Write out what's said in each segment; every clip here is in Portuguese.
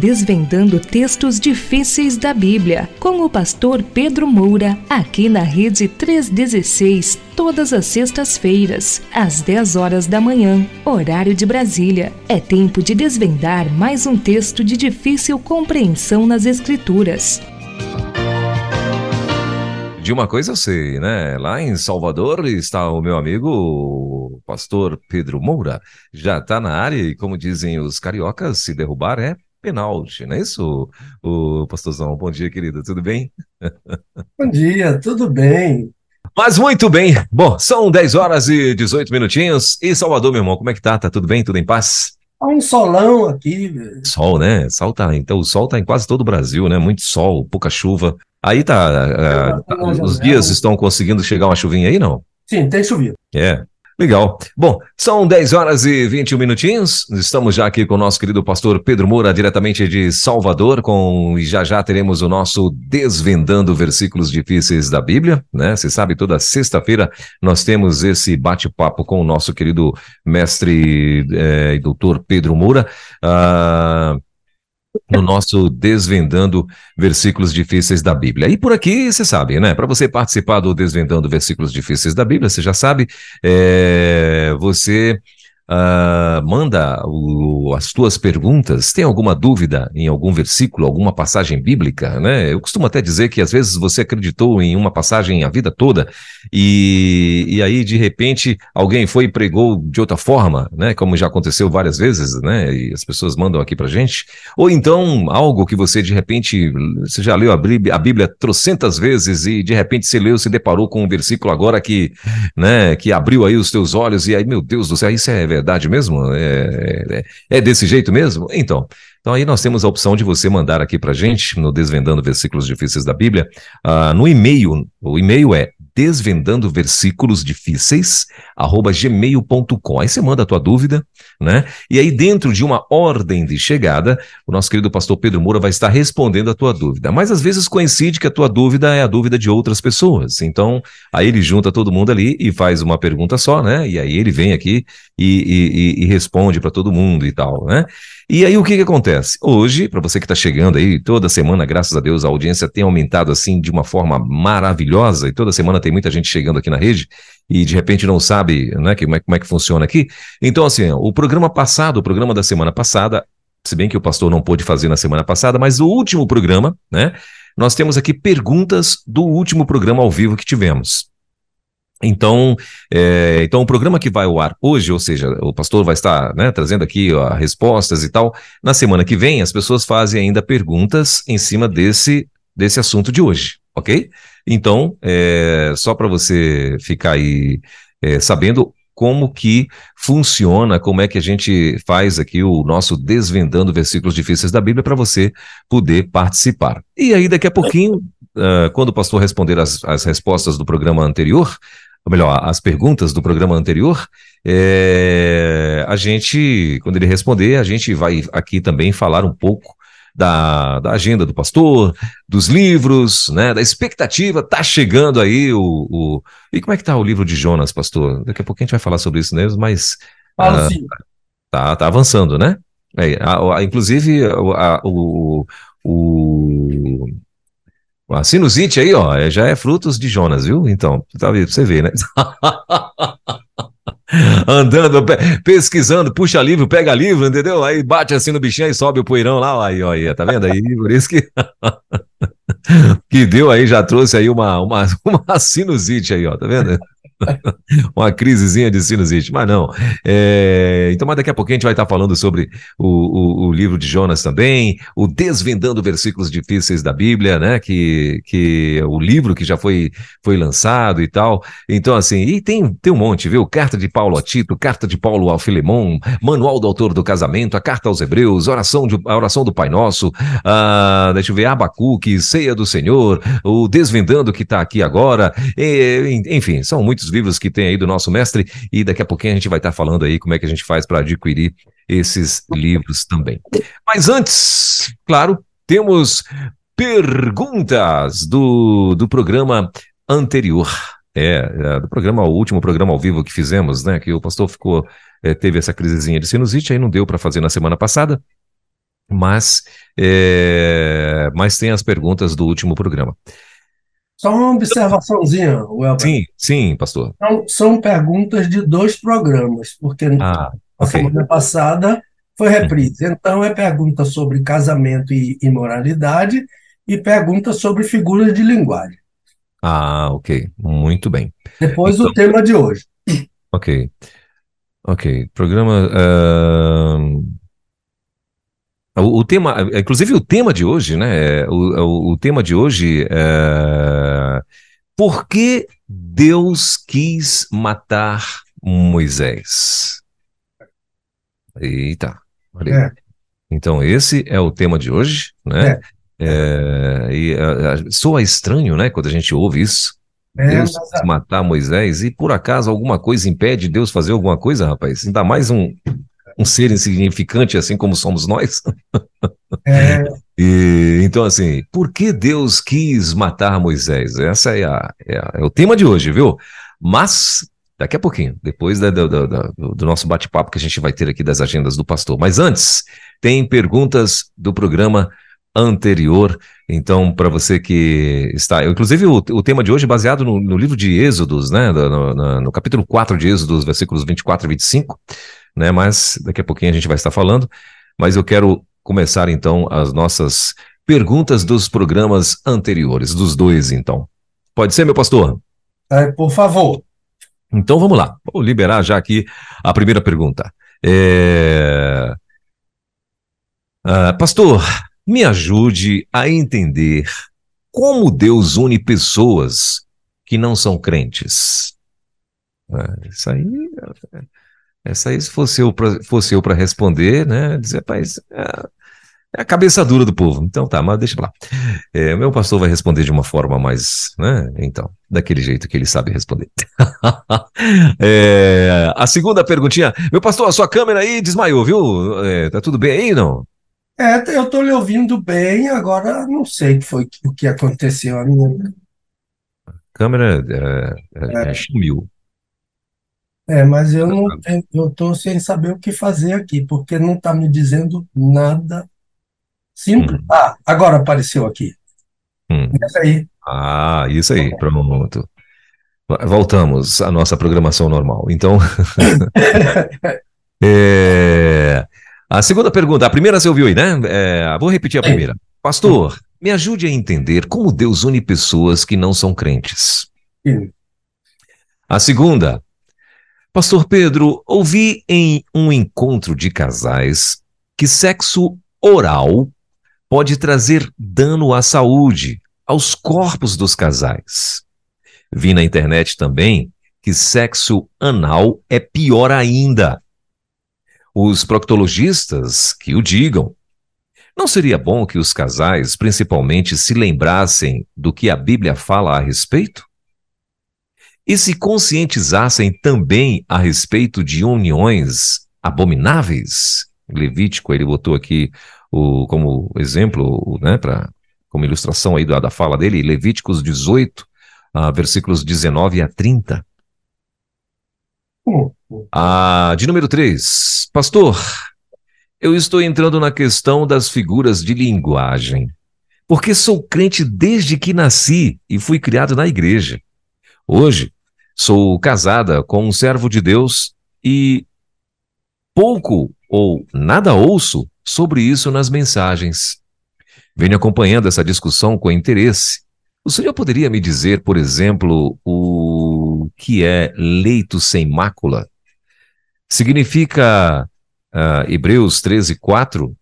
desvendando textos difíceis da Bíblia, com o pastor Pedro Moura, aqui na Rede 316, todas as sextas-feiras, às 10 horas da manhã, horário de Brasília. É tempo de desvendar mais um texto de difícil compreensão nas Escrituras. De uma coisa eu sei, né? Lá em Salvador está o meu amigo, o pastor Pedro Moura. Já está na área e, como dizem os cariocas, se derrubar é penalti, não é isso, o pastorzão? Bom dia, querido, tudo bem? Bom dia, tudo bem. Mas muito bem. Bom, são 10 horas e 18 minutinhos. E Salvador, meu irmão, como é que tá? Tá tudo bem? Tudo em paz? Há um solão aqui. Sol, né? Sol tá, então o sol tá em quase todo o Brasil, né? Muito sol, pouca chuva. Aí tá, uh, os dias estão conseguindo chegar uma chuvinha aí, não? Sim, tem chovido. É, Legal. Bom, são 10 horas e 21 minutinhos. Estamos já aqui com o nosso querido pastor Pedro Moura, diretamente de Salvador, com e já já teremos o nosso Desvendando Versículos Difíceis da Bíblia, né? Você sabe, toda sexta-feira nós temos esse bate-papo com o nosso querido mestre é, e doutor Pedro Moura. Uh, no nosso Desvendando Versículos Difíceis da Bíblia. E por aqui, você sabe, né? Para você participar do Desvendando Versículos Difíceis da Bíblia, você já sabe, é, você Uh, manda o, as tuas perguntas. Tem alguma dúvida em algum versículo, alguma passagem bíblica, né? Eu costumo até dizer que às vezes você acreditou em uma passagem a vida toda e, e aí de repente alguém foi e pregou de outra forma, né? Como já aconteceu várias vezes, né? E as pessoas mandam aqui pra gente. Ou então algo que você de repente, você já leu a Bíblia, a Bíblia trocentas vezes e de repente você leu, se deparou com um versículo agora que, né? Que abriu aí os teus olhos e aí, meu Deus do céu, isso é verdade mesmo? É, é, é, desse jeito mesmo? Então, então aí nós temos a opção de você mandar aqui para gente, no Desvendando Versículos Difíceis da Bíblia, uh, no e-mail. O e-mail é desvendando versículos difíceis, arroba gmail.com. Aí você manda a tua dúvida, né? E aí, dentro de uma ordem de chegada, o nosso querido pastor Pedro Moura vai estar respondendo a tua dúvida. Mas às vezes coincide que a tua dúvida é a dúvida de outras pessoas. Então, aí ele junta todo mundo ali e faz uma pergunta só, né? E aí ele vem aqui e, e, e responde para todo mundo e tal, né? E aí o que, que acontece? Hoje, para você que está chegando aí, toda semana, graças a Deus, a audiência tem aumentado assim de uma forma maravilhosa, e toda semana tem muita gente chegando aqui na rede e de repente não sabe né, que, como, é, como é que funciona aqui. Então, assim, o programa passado, o programa da semana passada, se bem que o pastor não pôde fazer na semana passada, mas o último programa, né? Nós temos aqui perguntas do último programa ao vivo que tivemos. Então, é, então o programa que vai ao ar hoje, ou seja, o pastor vai estar né, trazendo aqui ó, respostas e tal. Na semana que vem, as pessoas fazem ainda perguntas em cima desse, desse assunto de hoje, ok? Então, é, só para você ficar aí é, sabendo como que funciona, como é que a gente faz aqui o nosso desvendando versículos difíceis da Bíblia para você poder participar. E aí, daqui a pouquinho, uh, quando o pastor responder as, as respostas do programa anterior, ou melhor, as perguntas do programa anterior, é, a gente, quando ele responder, a gente vai aqui também falar um pouco da, da agenda do pastor, dos livros, né, da expectativa, tá chegando aí o, o... E como é que tá o livro de Jonas, pastor? Daqui a pouco a gente vai falar sobre isso mesmo, mas... Fala ah, sim. Tá, tá avançando, né? É, a, a, inclusive, a, o, o, a sinusite aí, ó, é, já é frutos de Jonas, viu? Então, tá, você vê, né? Andando, pesquisando, puxa livro, pega livro, entendeu? Aí bate assim no bichinho e sobe o poeirão lá, aí, ó, aí, tá vendo aí? Por isso que que deu aí, já trouxe aí uma, uma, uma sinusite aí, ó, tá vendo? uma crisezinha de sinusite, mas não. É, então, mas daqui a pouquinho a gente vai estar falando sobre o, o, o, livro de Jonas também, o Desvendando Versículos Difíceis da Bíblia, né? Que, que o livro que já foi, foi lançado e tal. Então, assim, e tem, tem um monte, viu? Carta de Paulo a Tito, carta de Paulo ao Filemon, manual do autor do casamento, a carta aos Hebreus, oração de, a oração do Pai Nosso, a, deixa eu ver, Abacuque, ceia do Senhor, o Desvendando que está aqui agora, e, enfim, são muitos livros que tem aí do nosso mestre, e daqui a pouquinho a gente vai estar tá falando aí como é que a gente faz para adquirir esses livros também. Mas antes, claro, temos perguntas do, do programa anterior. É, é, do programa, o último programa ao vivo que fizemos, né? Que o pastor ficou, é, teve essa crisezinha de sinusite, aí não deu para fazer na semana passada. Mas, é, mas tem as perguntas do último programa. Só uma observaçãozinha, Welber. Sim, sim, pastor. São, são perguntas de dois programas, porque Ah, a ok. semana passada foi reprise. Então, é pergunta sobre casamento e imoralidade e pergunta sobre figuras de linguagem. Ah, ok. Muito bem. Depois, Então- o tema de hoje. Ok. Ok. Programa. ahn, O, o tema, inclusive o tema de hoje, né? é, O, o, o tema de hoje é. Por que Deus quis matar Moisés? Eita. olha. É. Então, esse é o tema de hoje, né? É, e ah, ah, soa estranho, né? Quando a gente ouve isso. É, Deus quis matar Moisés e por acaso alguma coisa impede Deus fazer alguma coisa, rapaz? Ainda mais um, um ser insignificante assim como somos nós. É, E, então, assim, por que Deus quis matar Moisés? Essa é, a, é, a- é o tema de hoje, viu? Mas, daqui a pouquinho, depois da- da- da- do nosso bate-papo que a gente vai ter aqui das agendas do pastor. Mas antes, tem perguntas do programa anterior. Então, para você que está. Inclusive, o, o tema de hoje é baseado no, no livro de Êxodos, né? No, no- no- no capítulo 4 de Êxodos, versículos 24 e 25, né? Mas daqui a pouquinho a gente vai estar falando. Mas eu quero começar então as nossas perguntas dos programas anteriores, dos dois, então. Pode ser, meu pastor? é, por favor. Então vamos lá. Vou liberar já aqui a primeira pergunta. É, ah, pastor, me ajude a entender como Deus une pessoas que não são crentes. Ah, isso aí, essa aí se fosse eu para fosse eu para responder, né? Dizer, pai, é a cabeça dura do povo. Então tá, mas deixa lá. É, meu pastor vai responder de uma forma mais, né? Então, daquele jeito que ele sabe responder. É, a segunda perguntinha. Meu pastor, a sua câmera aí desmaiou, viu? É, tá tudo bem aí, não? É, eu estou lhe ouvindo bem, agora não sei o que foi o que aconteceu. A minha, Câmera é, é, é, sumiu. É, mas eu não eu estou sem saber o que fazer aqui, porque não está me dizendo nada simples. Hum. Ah, agora apareceu aqui. Hum. Essa aí. Ah, isso aí, pronto. Voltamos à nossa programação normal. Então, é, a segunda pergunta, a primeira você ouviu aí, né? É, vou repetir a primeira. Pastor, me ajude a entender como Deus une pessoas que não são crentes. A segunda, Pastor Pedro, ouvi em um encontro de casais que sexo oral pode trazer dano à saúde, aos corpos dos casais. Vi na internet também que sexo anal é pior ainda. Os proctologistas que o digam. Não seria bom que os casais, principalmente, se lembrassem do que a Bíblia fala a respeito? E se conscientizassem também a respeito de uniões abomináveis? Levítico, ele botou aqui o, como exemplo, né, pra, como ilustração aí da, da fala dele, Levíticos 18, ah, versículos 19 a 30. Hum, hum. Ah, de número 3. Pastor, eu estou entrando na questão das figuras de linguagem, porque sou crente desde que nasci e fui criado na igreja. Hoje, sou casada com um servo de Deus e pouco ou nada ouço sobre isso nas mensagens. Venho acompanhando essa discussão com interesse. O senhor poderia me dizer, por exemplo, o que é leito sem mácula? Significa ah, Hebreus 13, 4?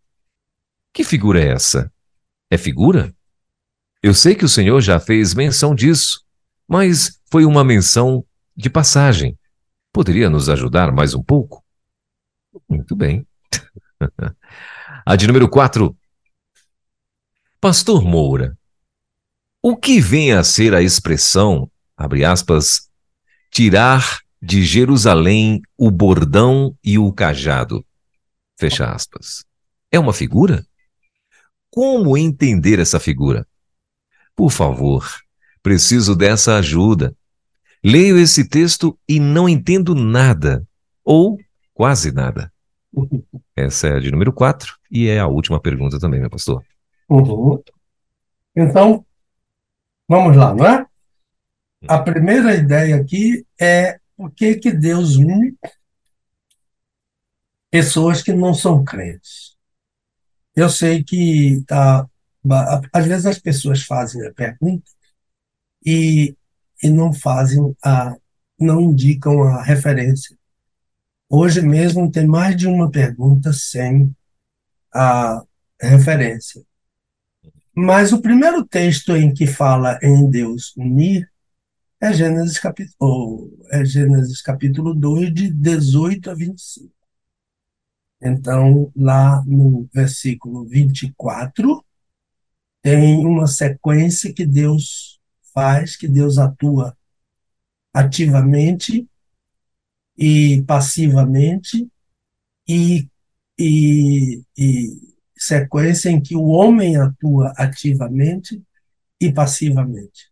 Que figura é essa? É figura? Eu sei que o senhor já fez menção disso, mas foi uma menção de passagem. Poderia nos ajudar mais um pouco? Muito bem. A de número 4. Pastor Moura, o que vem a ser a expressão, abre aspas, tirar de Jerusalém o bordão e o cajado? Fecha aspas. É uma figura? Como entender essa figura? Por favor, preciso dessa ajuda. Leio esse texto e não entendo nada, ou quase nada. Essa é a de número 4 e é a última pergunta também, meu pastor. Uhum. Então, vamos lá, não é? A primeira ideia aqui é por que, que Deus une pessoas que não são crentes. Eu sei que ah, às vezes as pessoas fazem a pergunta e, e não fazem a, não indicam a referência. Hoje mesmo tem mais de uma pergunta sem a referência. Mas o primeiro texto em que fala em Deus unir é Gênesis capítulo, é Gênesis capítulo 2, de 18 a 25. Então, lá no versículo 24, tem uma sequência que Deus faz, que Deus atua ativamente e passivamente, e, e, e sequência em que o homem atua ativamente e passivamente.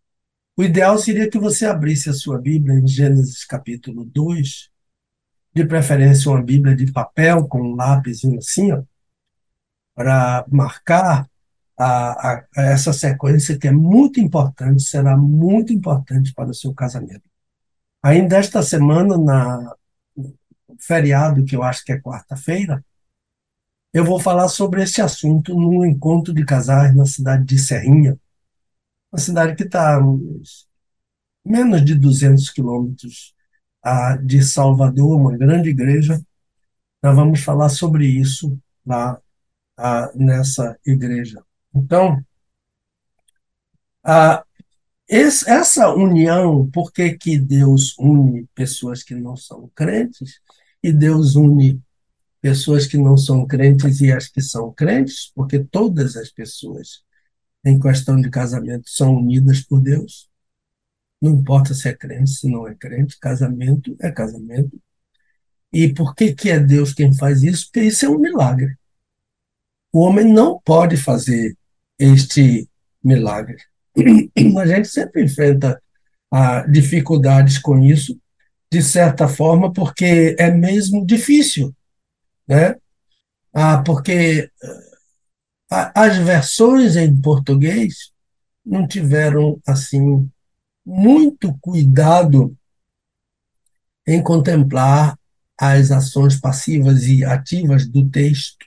O ideal seria que você abrisse a sua Bíblia em Gênesis capítulo 2, de preferência uma Bíblia de papel com um lápis assim, para marcar a, a, a essa sequência que é muito importante, será muito importante para o seu casamento. Ainda esta semana, na feriado, que eu acho que é quarta-feira, eu vou falar sobre esse assunto num encontro de casais na cidade de Serrinha, uma cidade que está menos de 200 quilômetros de Salvador, uma grande igreja. Nós vamos falar sobre isso lá nessa igreja. Então, essa união, por que, que Deus une pessoas que não são crentes e Deus une pessoas que não são crentes e as que são crentes? Porque todas as pessoas em questão de casamento são unidas por Deus. Não importa se é crente, se não é crente, casamento é casamento. E por que, que é Deus quem faz isso? Porque isso é um milagre. O homem não pode fazer este milagre. A gente sempre enfrenta ah, dificuldades com isso, de certa forma, porque é mesmo difícil, né? Ah, porque ah, as versões em português não tiveram assim muito cuidado em contemplar as ações passivas e ativas do texto.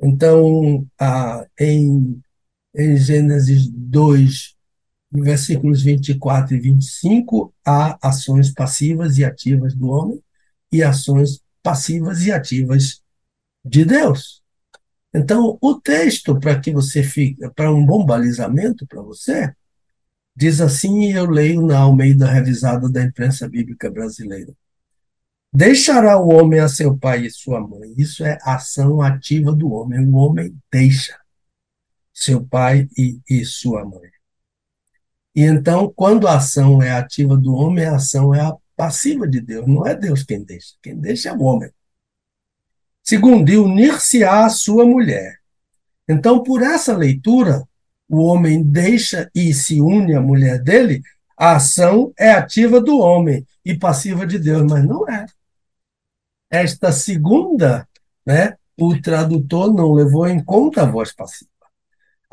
Então, ah, em, em Gênesis 2, versículos 24 e 25, há ações passivas e ativas do homem e ações passivas e ativas de Deus. Então, o texto, para que você fique, para um bom balizamento para você, Diz assim, eu leio na Almeida Revisada da Imprensa Bíblica Brasileira. Deixará o homem a seu pai e sua mãe. Isso é ação ativa do homem. O homem deixa seu pai e, e sua mãe. E então, quando a ação é ativa do homem, a ação é a passiva de Deus. Não é Deus quem deixa. Quem deixa é o homem. Segundo, e unir-se-á a sua mulher. Então, por essa leitura, o homem deixa e se une à mulher dele, a ação é ativa do homem e passiva de Deus, mas não é. Esta segunda, né, o tradutor não levou em conta a voz passiva.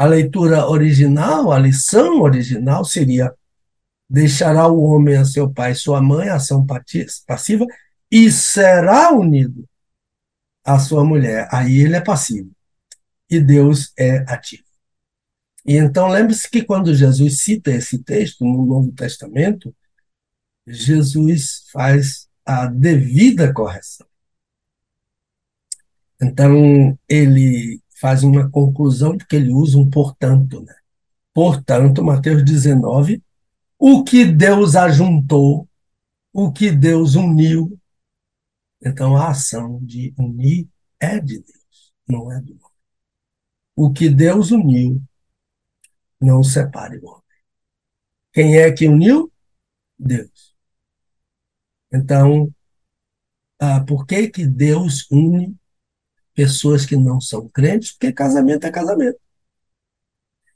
A leitura original, a lição original seria: deixará o homem a seu pai e sua mãe, ação passiva, e será unido à sua mulher. Aí ele é passivo. E Deus é ativo. E então lembre-se que quando Jesus cita esse texto no Novo Testamento, Jesus faz a devida correção. Então ele faz uma conclusão porque ele usa um portanto, né? Portanto, Mateus 19, o que Deus ajuntou, o que Deus uniu. Então a ação de unir é de Deus, não é do homem. O que Deus uniu, não separe o homem. Quem é que uniu? Deus. Então, ah, por que, que Deus une pessoas que não são crentes? Porque casamento é casamento.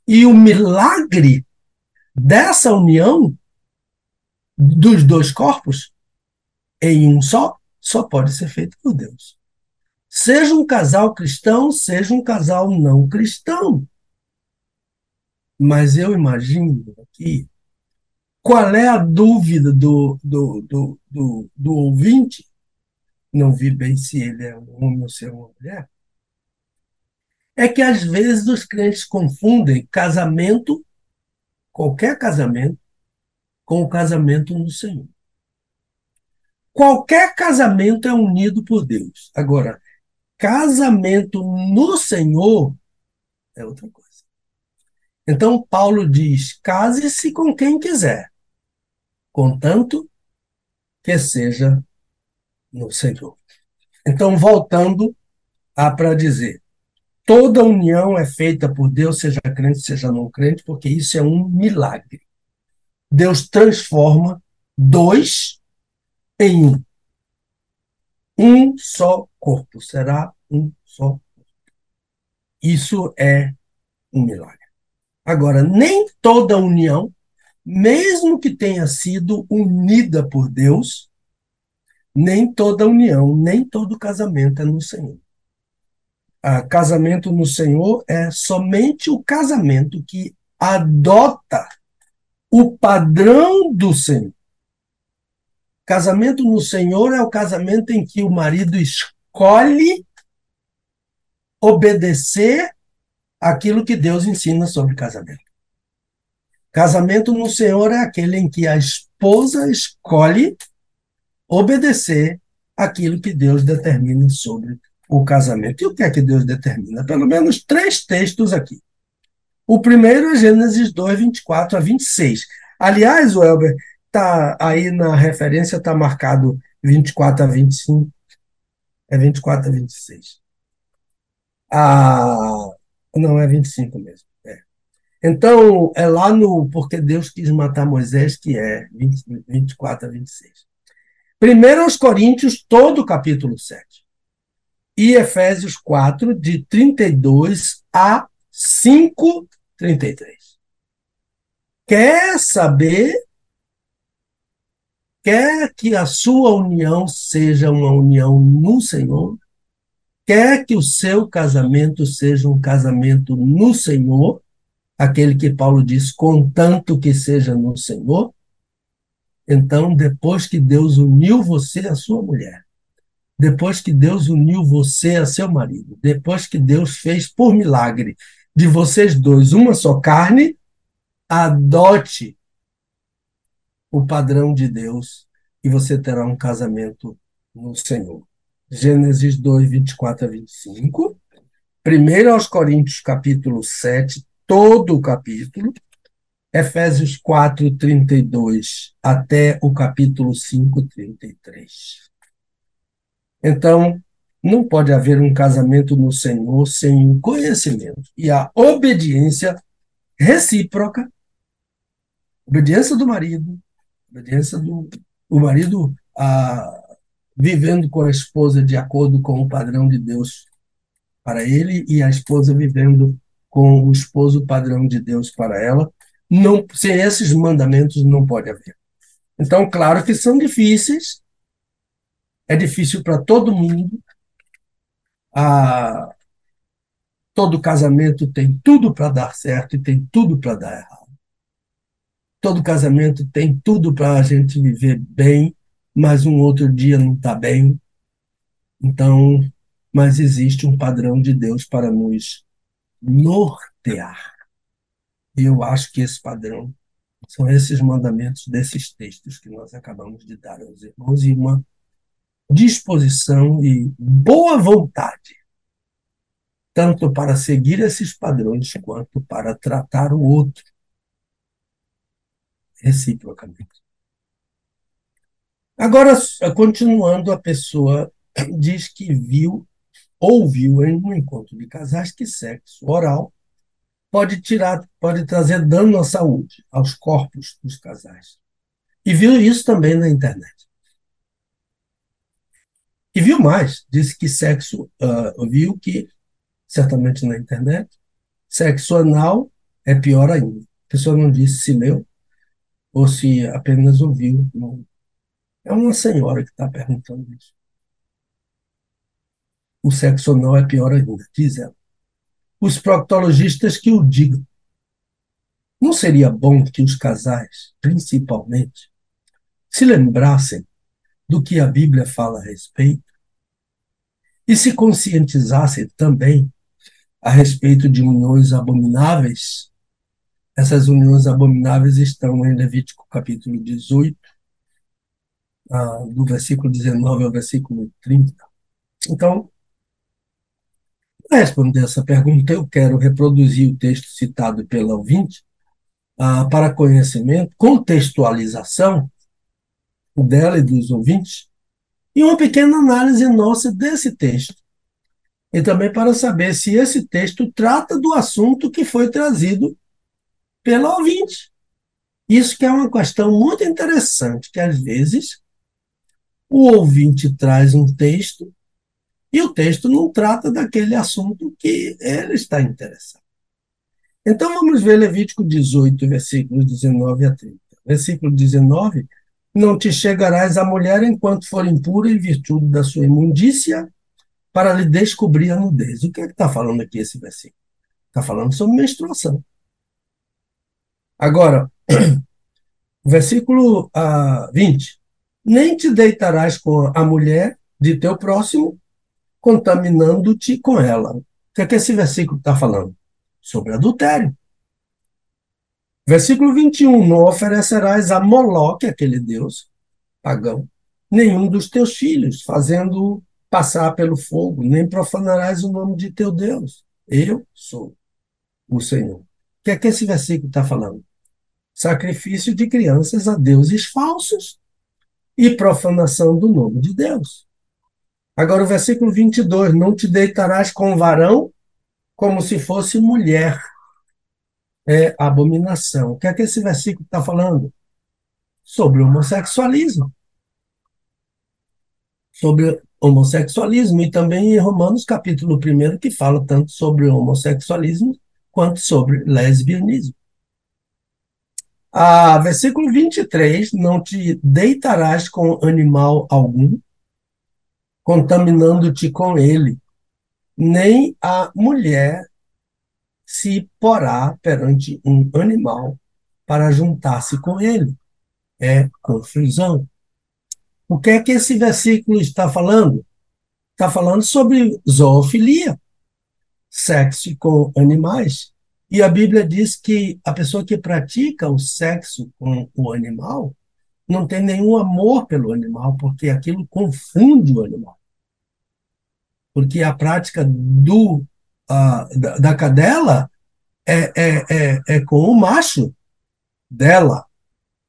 E o milagre dessa união dos dois corpos em um só, só pode ser feito por Deus. Seja um casal cristão, seja um casal não cristão. Mas eu imagino aqui qual é a dúvida do, do, do, do, do ouvinte, não vi bem se ele é um homem ou se é uma mulher, é que às vezes os crentes confundem casamento, qualquer casamento, com o casamento no Senhor. Qualquer casamento é unido por Deus. Agora, casamento no Senhor é outra coisa. Então, Paulo diz: case-se com quem quiser, contanto que seja no Senhor. Então, voltando a para dizer, toda união é feita por Deus, seja crente, seja não crente, porque isso é um milagre. Deus transforma dois em um. Um só corpo, será um só corpo. Isso é um milagre. Agora, nem toda união, mesmo que tenha sido unida por Deus, nem toda união, nem todo casamento é no Senhor. Ah, casamento no Senhor é somente o casamento que adota o padrão do Senhor. Casamento no Senhor é o casamento em que o marido escolhe obedecer aquilo que Deus ensina sobre casamento. Casamento no Senhor é aquele em que a esposa escolhe obedecer aquilo que Deus determina sobre o casamento. E o que é que Deus determina? Pelo menos três textos aqui. O primeiro é Gênesis 2, 24 a 26. Aliás, o Elber, tá aí na referência, está marcado 24 a 25. É 24 a 26. Ah, não, é 25 mesmo. É. Então, é lá no Porque Deus quis matar Moisés, que é 20, 24 a 26. Primeiro aos Coríntios, todo o capítulo 7. E Efésios 4, de 32 a 5, 33. Quer saber? Quer que a sua união seja uma união no Senhor? Quer que o seu casamento seja um casamento no Senhor? Aquele que Paulo diz, contanto que seja no Senhor? Então, depois que Deus uniu você à sua mulher, depois que Deus uniu você a seu marido, depois que Deus fez por milagre de vocês dois uma só carne, adote o padrão de Deus e você terá um casamento no Senhor. Gênesis 2, 24 a 25. Primeiro aos Coríntios, capítulo 7, todo o capítulo. Efésios 4, 32 até o capítulo 5, 33. Então, não pode haver um casamento no Senhor sem o conhecimento e a obediência recíproca obediência do marido, obediência do o marido a, vivendo com a esposa de acordo com o padrão de Deus para ele e a esposa vivendo com o esposo padrão de Deus para ela. Não, sem esses mandamentos não pode haver. Então, claro que são difíceis, é difícil para todo mundo, a, todo casamento tem tudo para dar certo e tem tudo para dar errado. Todo casamento tem tudo para a gente viver bem, mas um outro dia não está bem. Então, mas existe um padrão de Deus para nos nortear. E eu acho que esse padrão são esses mandamentos desses textos que nós acabamos de dar aos irmãos e uma disposição e boa vontade tanto para seguir esses padrões quanto para tratar o outro reciprocamente. Agora, continuando, a pessoa diz que viu, ouviu em um encontro de casais que sexo oral pode tirar, pode trazer dano à saúde, aos corpos dos casais. E viu isso também na internet. E viu mais, disse que sexo, uh, viu que certamente na internet. Sexo anal é pior ainda. A pessoa não disse se leu ou se apenas ouviu. Não. É uma senhora que está perguntando isso. o sexo anal é pior ainda, diz ela. Os proctologistas que o digam. Não seria bom que os casais, principalmente, se lembrassem do que a Bíblia fala a respeito e se conscientizassem também a respeito de uniões abomináveis. Essas uniões abomináveis estão em Levítico capítulo 18, ah, do versículo 19 ao versículo 30. Então, para responder essa pergunta, eu quero reproduzir o texto citado pela ouvinte ah, para conhecimento, contextualização dela e dos ouvintes, e uma pequena análise nossa desse texto. E também para saber se esse texto trata do assunto que foi trazido pela ouvinte. Isso que é uma questão muito interessante, que às vezes o ouvinte traz um texto e o texto não trata daquele assunto que ele está interessado. Então vamos ver Levítico 18, versículos 19 a 30. Versículo 19: Não te chegarás à mulher enquanto for impura em virtude da sua imundícia, para lhe descobrir a nudez. O que é que está falando aqui esse versículo? Está falando sobre menstruação. Agora, versículo uh, 20: Nem te deitarás com a mulher de teu próximo, contaminando-te com ela. O que é que esse versículo está falando? Sobre adultério. Versículo 21, não oferecerás a Moloque, aquele deus pagão, nenhum dos teus filhos, fazendo passar pelo fogo, nem profanarás o nome de teu Deus. Eu sou o Senhor. O que é que esse versículo está falando? Sacrifício de crianças a deuses falsos e profanação do nome de Deus. Agora, o versículo 22, não te deitarás com varão como se fosse mulher. É abominação. O que é que esse versículo está falando? Sobre homossexualismo. Sobre homossexualismo. E também em Romanos, capítulo 1, que fala tanto sobre homossexualismo quanto sobre lesbianismo. Ah, versículo 23, não te deitarás com animal algum, contaminando-te com ele, nem a mulher se porá perante um animal para juntar-se com ele. É confusão. O que é que esse versículo está falando? Está falando sobre zoofilia, sexo com animais. E a Bíblia diz que a pessoa que pratica o sexo com o animal não tem nenhum amor pelo animal, porque aquilo confunde o animal. Porque a prática do, uh, da, da, cadela é, é, é, é com o macho dela,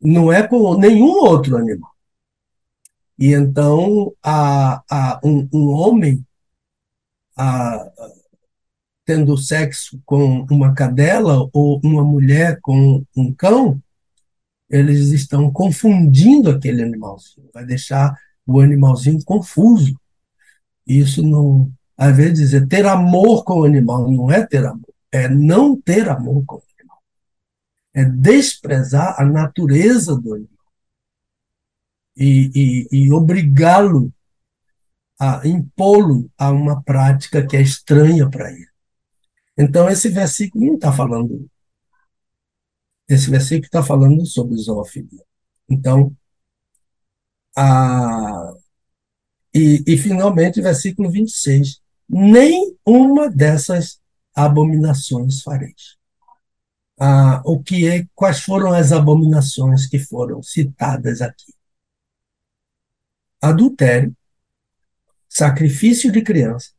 não é com nenhum outro animal. E então a, a, um, um homem a, tendo sexo com uma cadela ou uma mulher com um cão, eles estão confundindo aquele animalzinho, vai deixar o animalzinho confuso. Isso não, às vezes dizer ter amor com o animal não é ter amor, é não ter amor com o animal. É desprezar a natureza do animal e, e, e obrigá-lo a impô-lo a uma prática que é estranha para ele. Então, esse versículo não está falando. Esse versículo está falando sobre zoofilia. Então, a, e, e finalmente, versículo 26. Nem uma dessas abominações fareis. Ah, o que é, quais foram as abominações que foram citadas aqui? Adultério, sacrifício de criança,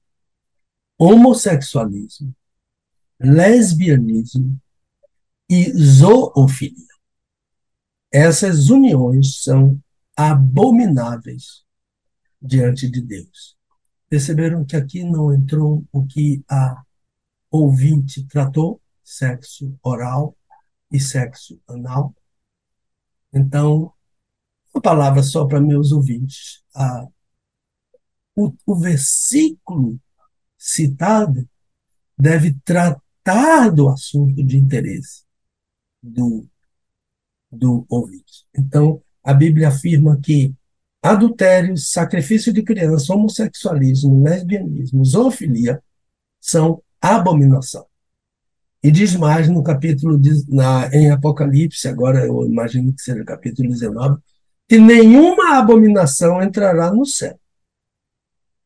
homossexualismo, lesbianismo e zoofilia. Essas uniões são abomináveis diante de Deus. Perceberam que aqui não entrou o que a ouvinte tratou, sexo oral e sexo anal. Então, uma palavra só para meus ouvintes. Ah, o, o versículo citado deve tratar do assunto de interesse do, do ouvinte. Então, a Bíblia afirma que adultério, sacrifício de criança, homossexualismo, lesbianismo, zoofilia são abominação. E diz mais no capítulo de, na, em Apocalipse, agora eu imagino que seja o capítulo 19, que nenhuma abominação entrará no céu.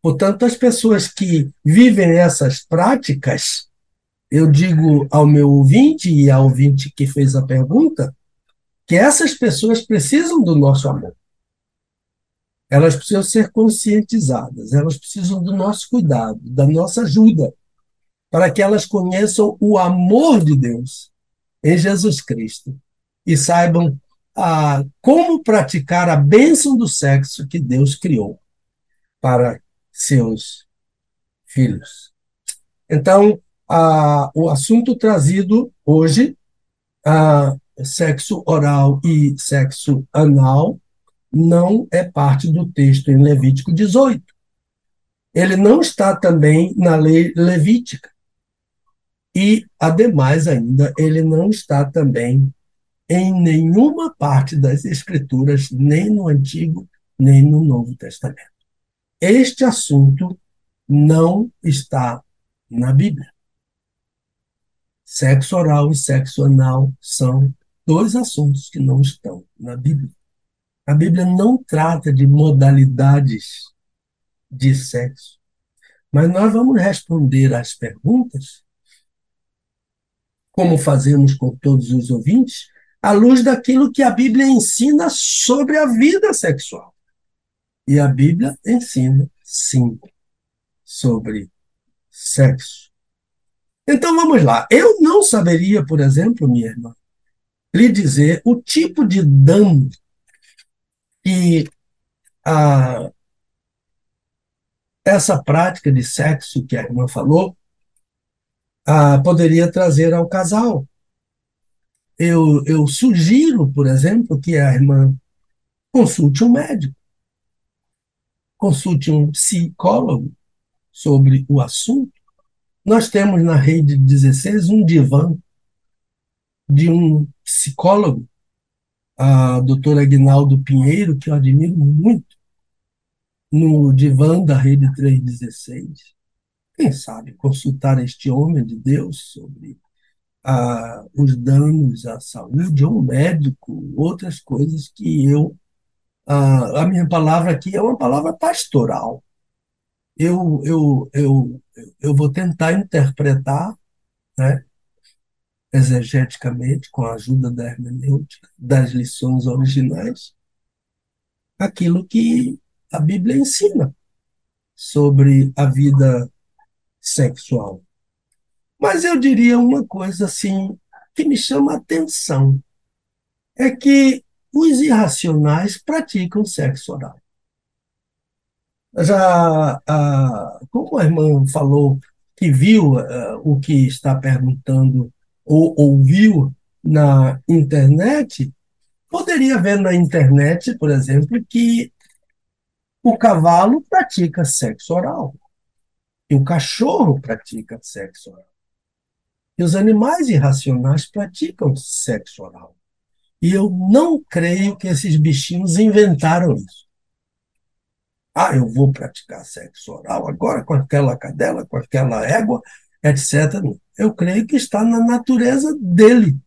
Portanto, as pessoas que vivem essas práticas, eu digo ao meu ouvinte e ao ouvinte que fez a pergunta, que essas pessoas precisam do nosso amor. Elas precisam ser conscientizadas, elas precisam do nosso cuidado, da nossa ajuda, para que elas conheçam o amor de Deus em Jesus Cristo e saibam ah, como praticar a bênção do sexo que Deus criou para seus filhos. Então, o assunto trazido hoje, sexo oral e sexo anal, não é parte do texto em Levítico 18. Ele não está também na lei levítica. E, ademais, ainda, ele não está também em nenhuma parte das Escrituras, nem no Antigo, nem no Novo Testamento. Este assunto não está na Bíblia. Sexo oral e sexo anal são dois assuntos que não estão na Bíblia. A Bíblia não trata de modalidades de sexo, mas nós vamos responder às perguntas, como fazemos com todos os ouvintes, à luz daquilo que a Bíblia ensina sobre a vida sexual. E a Bíblia ensina, sim, sobre sexo. Então vamos lá. Eu não saberia, por exemplo, minha irmã, lhe dizer o tipo de dano que a, essa prática de sexo que a irmã falou a, poderia trazer ao casal. Eu, eu sugiro, por exemplo, que a irmã consulte um médico, consulte um psicólogo sobre o assunto. Nós temos na rede 16 um divã de um psicólogo a doutora Aguinaldo Pinheiro, que eu admiro muito, no divã da Rede 316. Quem sabe consultar este homem de Deus sobre ah, os danos à saúde, ou um médico, outras coisas que eu. Ah, a minha palavra aqui é uma palavra pastoral. Eu, eu, eu, eu vou tentar interpretar né, exegeticamente, com a ajuda da hermenêutica, das lições originais, aquilo que a Bíblia ensina sobre a vida sexual. Mas eu diria uma coisa assim que me chama a atenção, é que os irracionais praticam sexo oral. Já, a, como a irmã falou, que viu uh, o que está perguntando ou ouviu na internet, poderia ver na internet, por exemplo, que o cavalo pratica sexo oral, e o cachorro pratica sexo oral, e os animais irracionais praticam sexo oral. E eu não creio que esses bichinhos inventaram isso. Ah, eu vou praticar sexo oral agora com aquela cadela, com aquela égua, etc. Eu creio que está na natureza dele.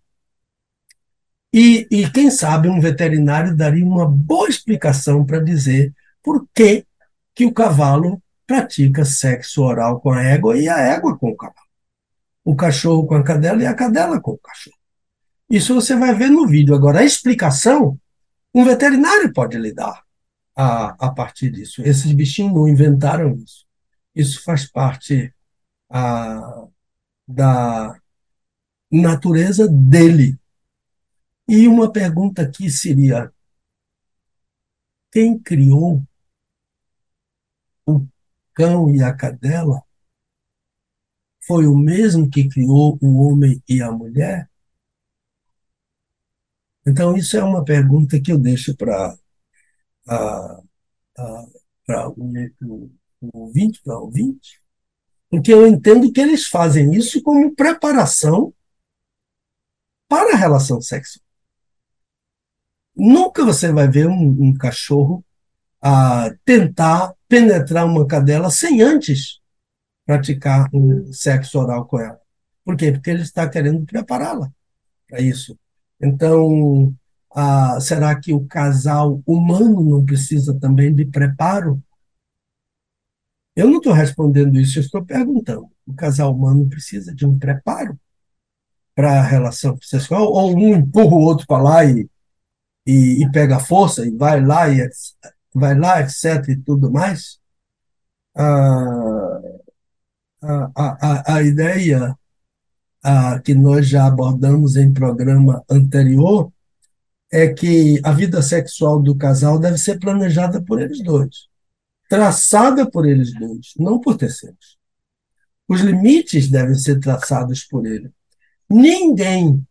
E, e quem sabe um veterinário daria uma boa explicação para dizer por que, que o cavalo pratica sexo oral com a égua e a égua com o cavalo. O cachorro com a cadela e a cadela com o cachorro. Isso você vai ver no vídeo. Agora, a explicação, um veterinário pode lhe dar a, a partir disso. Esses bichinhos não inventaram isso. Isso faz parte a, da natureza dele. E uma pergunta aqui seria: quem criou o cão e a cadela? Foi o mesmo que criou o homem e a mulher? Então, isso é uma pergunta que eu deixo para o, o, o ouvinte, para o ouvinte, porque eu entendo que eles fazem isso como preparação para a relação sexual. Nunca você vai ver um, um cachorro a tentar penetrar uma cadela sem antes praticar um sexo oral com ela. Por quê? Porque ele está querendo prepará-la para isso. Então, ah, será que o casal humano não precisa também de preparo? Eu não estou respondendo isso, eu estou perguntando. O casal humano precisa de um preparo para a relação sexual? Ou um empurra o outro para lá e, e, e, pega força e vai lá e vai lá, etc. e tudo mais? Ah, a, a, a ideia a, que nós já abordamos em programa anterior é que a vida sexual do casal deve ser planejada por eles dois, traçada por eles dois, não por terceiros. Os limites devem ser traçados por ele. Ninguém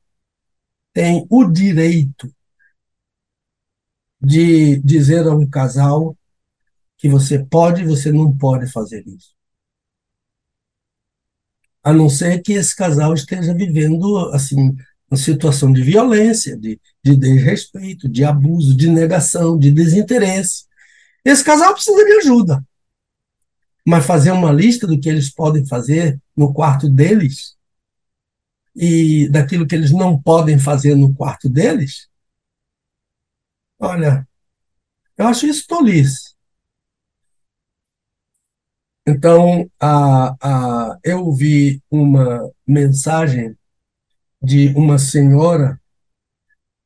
tem o direito de dizer a um casal que você pode e você não pode fazer isso a não ser que esse casal esteja vivendo assim uma situação de violência, de, de desrespeito, de abuso, de negação, de desinteresse. Esse casal precisa de ajuda. Mas fazer uma lista do que eles podem fazer no quarto deles e daquilo que eles não podem fazer no quarto deles, olha, eu acho isso tolice. Então, a, a, eu vi uma mensagem de uma senhora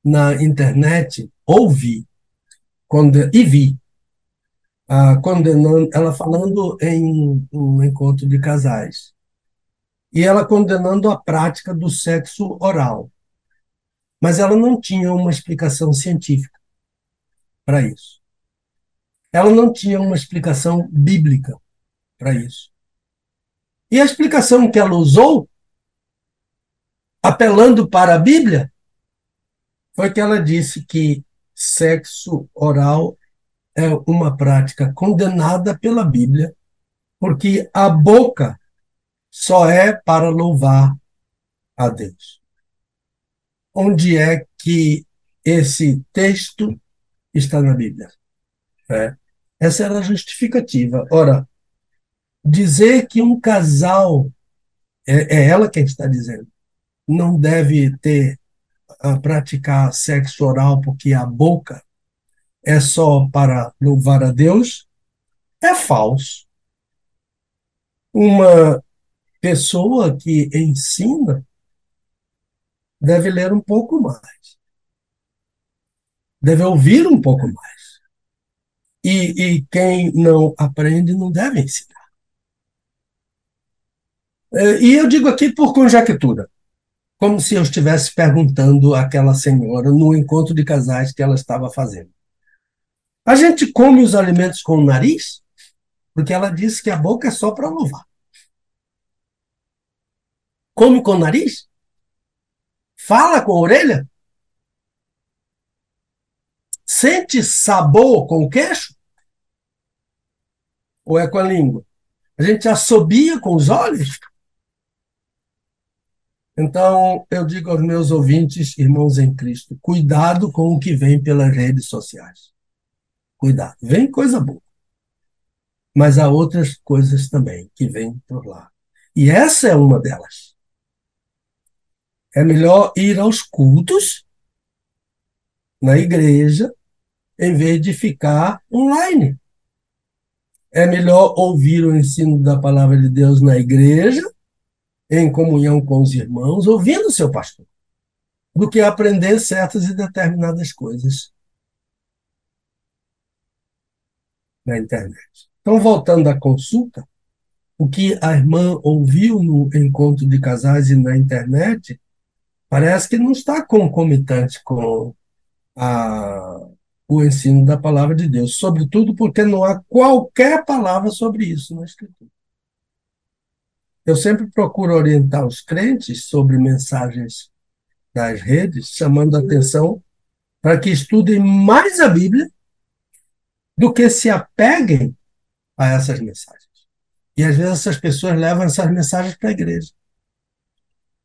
na internet, ouvi e vi, a, condenando, ela falando em um encontro de casais, e ela condenando a prática do sexo oral. Mas ela não tinha uma explicação científica para isso. Ela não tinha uma explicação bíblica para isso. E a explicação que ela usou, apelando para a Bíblia, foi que ela disse que sexo oral é uma prática condenada pela Bíblia, porque a boca só é para louvar a Deus. Onde é que esse texto está na Bíblia? É. Essa era a justificativa. Ora, dizer que um casal, é, é ela quem está dizendo, não deve ter a praticar sexo oral porque a boca é só para louvar a Deus, é falso. Uma pessoa que ensina deve ler um pouco mais, deve ouvir um pouco mais. E, e quem não aprende não deve ensinar. É, e eu digo aqui por conjectura, como se eu estivesse perguntando àquela senhora no encontro de casais que ela estava fazendo. A gente come os alimentos com o nariz? Porque ela disse que a boca é só para louvar. Come com o nariz? Fala com a orelha? Sente sabor com o queixo? Ou é com a língua? A gente assobia com os olhos? Então, eu digo aos meus ouvintes, irmãos em Cristo, cuidado com o que vem pelas redes sociais. Cuidado. Vem coisa boa. Mas há outras coisas também que vêm por lá. E essa é uma delas. É melhor ir aos cultos na igreja em vez de ficar online. É melhor ouvir o ensino da palavra de Deus na igreja em comunhão com os irmãos, ouvindo o seu pastor, do que aprender certas e determinadas coisas na internet. Então, voltando à consulta, o que a irmã ouviu no encontro de casais e na internet parece que não está concomitante com a, o ensino da palavra de Deus, sobretudo porque não há qualquer palavra sobre isso na Escritura. Eu sempre procuro orientar os crentes sobre mensagens das redes, chamando a atenção para que estudem mais a Bíblia do que se apeguem a essas mensagens. E às vezes essas pessoas levam essas mensagens para a igreja.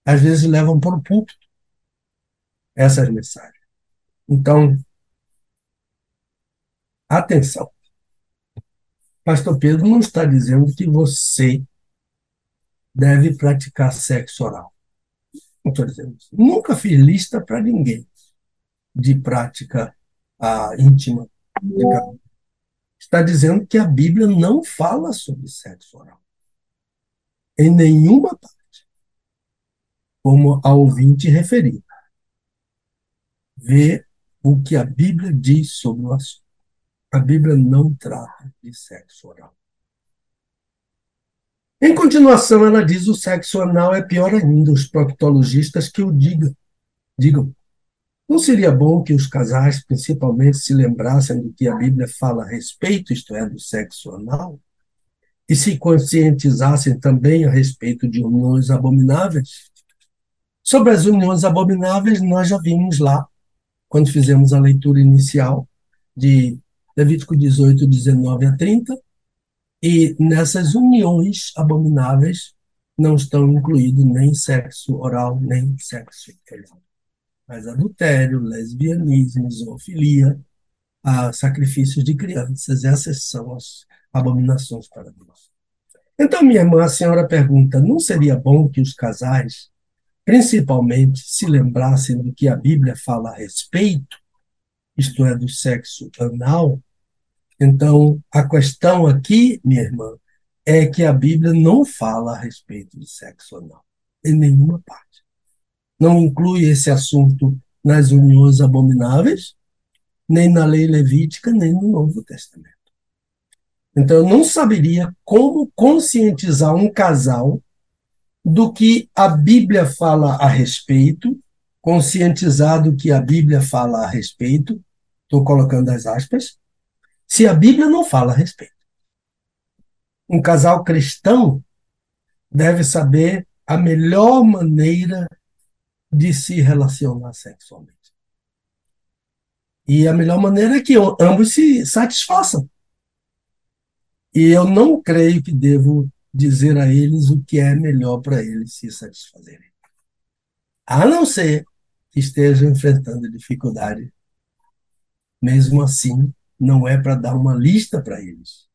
Às vezes levam para o púlpito essas mensagens. Então, atenção. Pastor Pedro não está dizendo que você deve praticar sexo oral. Dizendo. Nunca fiz lista para ninguém de prática ah, íntima. Está dizendo que a Bíblia não fala sobre sexo oral. Em nenhuma parte. Como a ouvinte referiu. Vê o que a Bíblia diz sobre o assunto. A Bíblia não trata de sexo oral. Em continuação, ela diz o sexo anal é pior ainda, os proctologistas que o digam. digam. Não seria bom que os casais, principalmente, se lembrassem do que a Bíblia fala a respeito, isto é, do sexo anal, e se conscientizassem também a respeito de uniões abomináveis? Sobre as uniões abomináveis, nós já vimos lá, quando fizemos a leitura inicial de Levítico 18, 19 a 30, e nessas uniões abomináveis não estão incluídos nem sexo oral, nem sexo oral. Mas adultério, lesbianismo, zoofilia, sacrifícios de crianças, essas são as abominações para Deus. Então, minha irmã, a senhora pergunta: não seria bom que os casais, principalmente, se lembrassem do que a Bíblia fala a respeito isto é, do sexo anal, então a questão aqui, minha irmã, é que a Bíblia não fala a respeito de sexo anal, em nenhuma parte. Não inclui esse assunto nas uniões abomináveis, nem na lei levítica, nem no Novo Testamento. Então, eu não saberia como conscientizar um casal do que a Bíblia fala a respeito conscientizado que a Bíblia fala a respeito, estou colocando as aspas, se a Bíblia não fala a respeito. Um casal cristão deve saber a melhor maneira de se relacionar sexualmente. E a melhor maneira é que ambos se satisfaçam. E eu não creio que devo dizer a eles o que é melhor para eles se satisfazerem. A não ser que estejam enfrentando dificuldade. Mesmo assim, não é para dar uma lista para eles,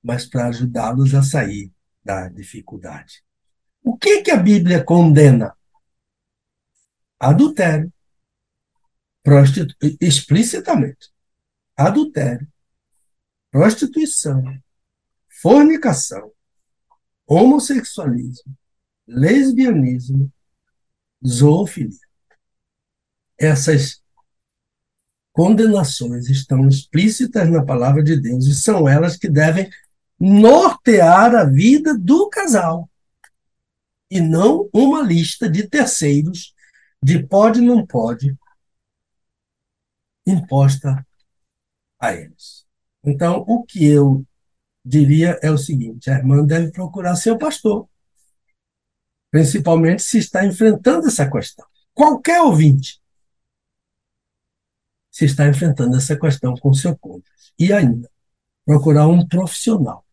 mas para ajudá-los a sair da dificuldade. O que, que a Bíblia condena? Adultério. Prostitu... Explicitamente. Adultério. Prostituição. Fornicação. Homossexualismo. Lesbianismo. Zoofilia essas condenações estão explícitas na palavra de Deus e são elas que devem nortear a vida do casal e não uma lista de terceiros de pode não pode imposta a eles. Então, o que eu diria é o seguinte: a irmã deve procurar seu pastor, principalmente se está enfrentando essa questão. Qualquer ouvinte se está enfrentando essa questão com seu cônjuge. E ainda, procurar um profissional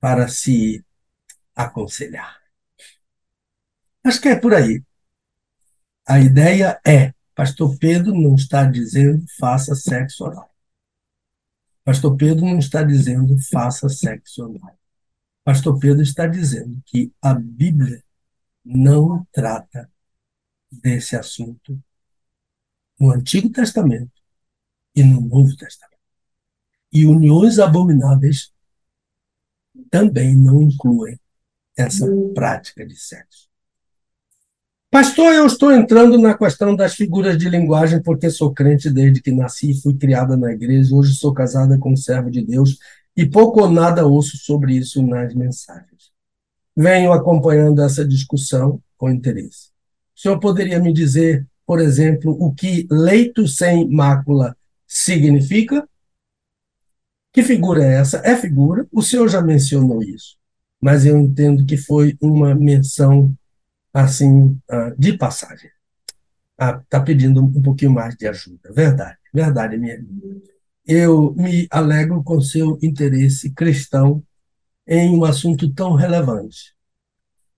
para se aconselhar. Acho que é por aí. A ideia é: Pastor Pedro não está dizendo faça sexo oral. Pastor Pedro não está dizendo faça sexo oral. Pastor Pedro está dizendo que a Bíblia não trata desse assunto no Antigo Testamento e no Novo Testamento. E uniões abomináveis também não incluem essa prática de sexo. Pastor, eu estou entrando na questão das figuras de linguagem porque sou crente desde que nasci fui criada na igreja. Hoje sou casada com um servo de Deus e pouco ou nada ouço sobre isso nas mensagens. Venho acompanhando essa discussão com interesse. O senhor poderia me dizer por exemplo, o que leito sem mácula significa? Que figura é essa? É figura, o senhor já mencionou isso, mas eu entendo que foi uma menção assim ah, de passagem. Está ah, pedindo um pouquinho mais de ajuda. Verdade, verdade, minha amiga. Eu me alegro com seu interesse cristão em um assunto tão relevante.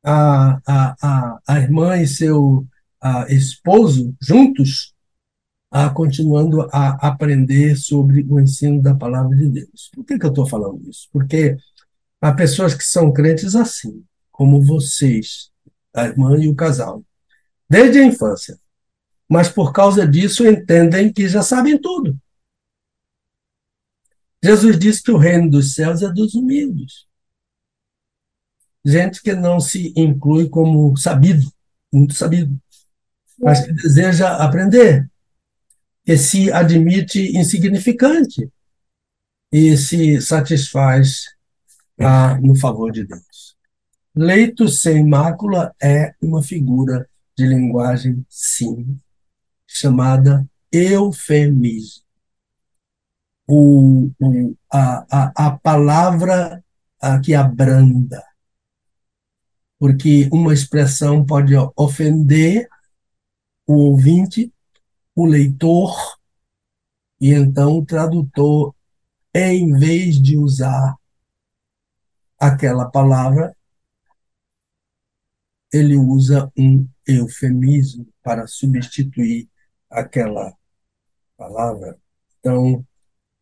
A, a, a, a irmã e seu esposo juntos a, continuando a aprender sobre o ensino da palavra de Deus. Por que, que eu estou falando isso? Porque há pessoas que são crentes assim, como vocês, a irmã e o casal, desde a infância, mas por causa disso entendem que já sabem tudo. Jesus disse que o reino dos céus é dos humildes. Gente que não se inclui como sabido, muito sabido, mas que deseja aprender, que se admite insignificante e se satisfaz ah, no favor de Deus. Leito sem mácula é uma figura de linguagem sim, chamada eufemismo. O, o, a, a, a palavra a, que abranda, porque uma expressão pode ofender o ouvinte o leitor, e então o tradutor, em vez de usar aquela palavra, ele usa um eufemismo para substituir aquela palavra. Então,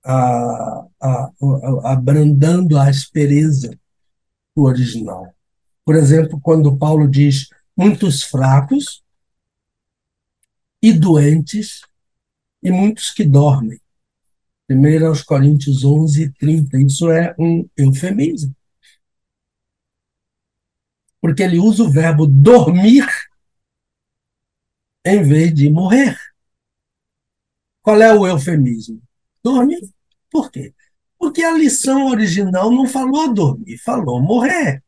a, a, a, abrandando a aspereza do original. Por exemplo, quando Paulo diz muitos fracos e doentes, e muitos que dormem. Primeiro aos Coríntios 11, 30. Isso é um eufemismo. Porque ele usa o verbo dormir em vez de morrer. Qual é o eufemismo? Dormir. Por quê? Porque a lição original não falou dormir, falou morrer.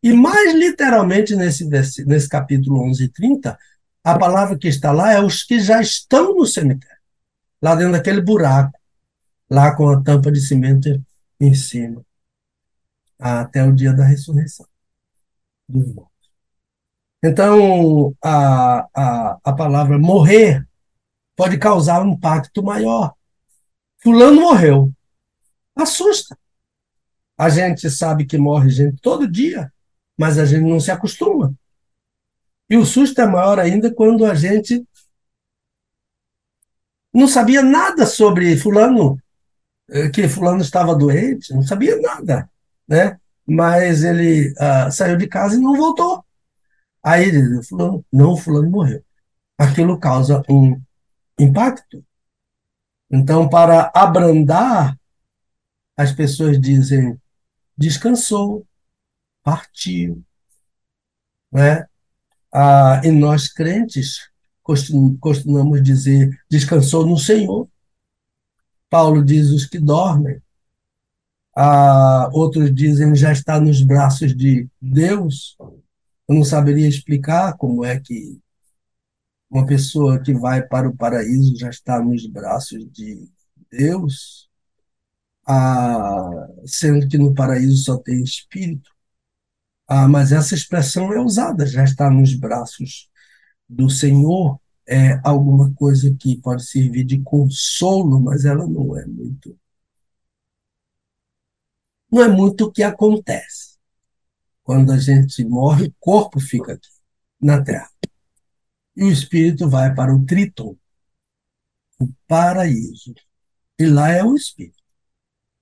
E mais literalmente nesse, nesse capítulo 11 30, a palavra que está lá é os que já estão no cemitério, lá dentro daquele buraco, lá com a tampa de cimento em cima, até o dia da ressurreição dos mortos. Então, a, a, a palavra morrer pode causar um impacto maior. Fulano morreu. Assusta. A gente sabe que morre gente todo dia, mas a gente não se acostuma. E o susto é maior ainda quando a gente não sabia nada sobre fulano, eh, que fulano estava doente, não sabia nada, né? Mas ele uh, saiu de casa e não voltou. Aí ele fulano, não, fulano morreu. Aquilo causa um impacto. Então, para abrandar, as pessoas dizem descansou, partiu, né? Ah, e nós crentes costumamos dizer descansou no Senhor. Paulo diz os que dormem. Ah, outros dizem já está nos braços de Deus. Eu não saberia explicar como é que uma pessoa que vai para o paraíso já está nos braços de Deus, ah, sendo que no paraíso só tem espírito. Ah, mas essa expressão é usada, já está nos braços do Senhor, é alguma coisa que pode servir de consolo, mas ela não é muito. Não é muito o que acontece. Quando a gente morre, o corpo fica aqui, na terra. E o espírito vai para o Triton, o paraíso. E lá é o espírito.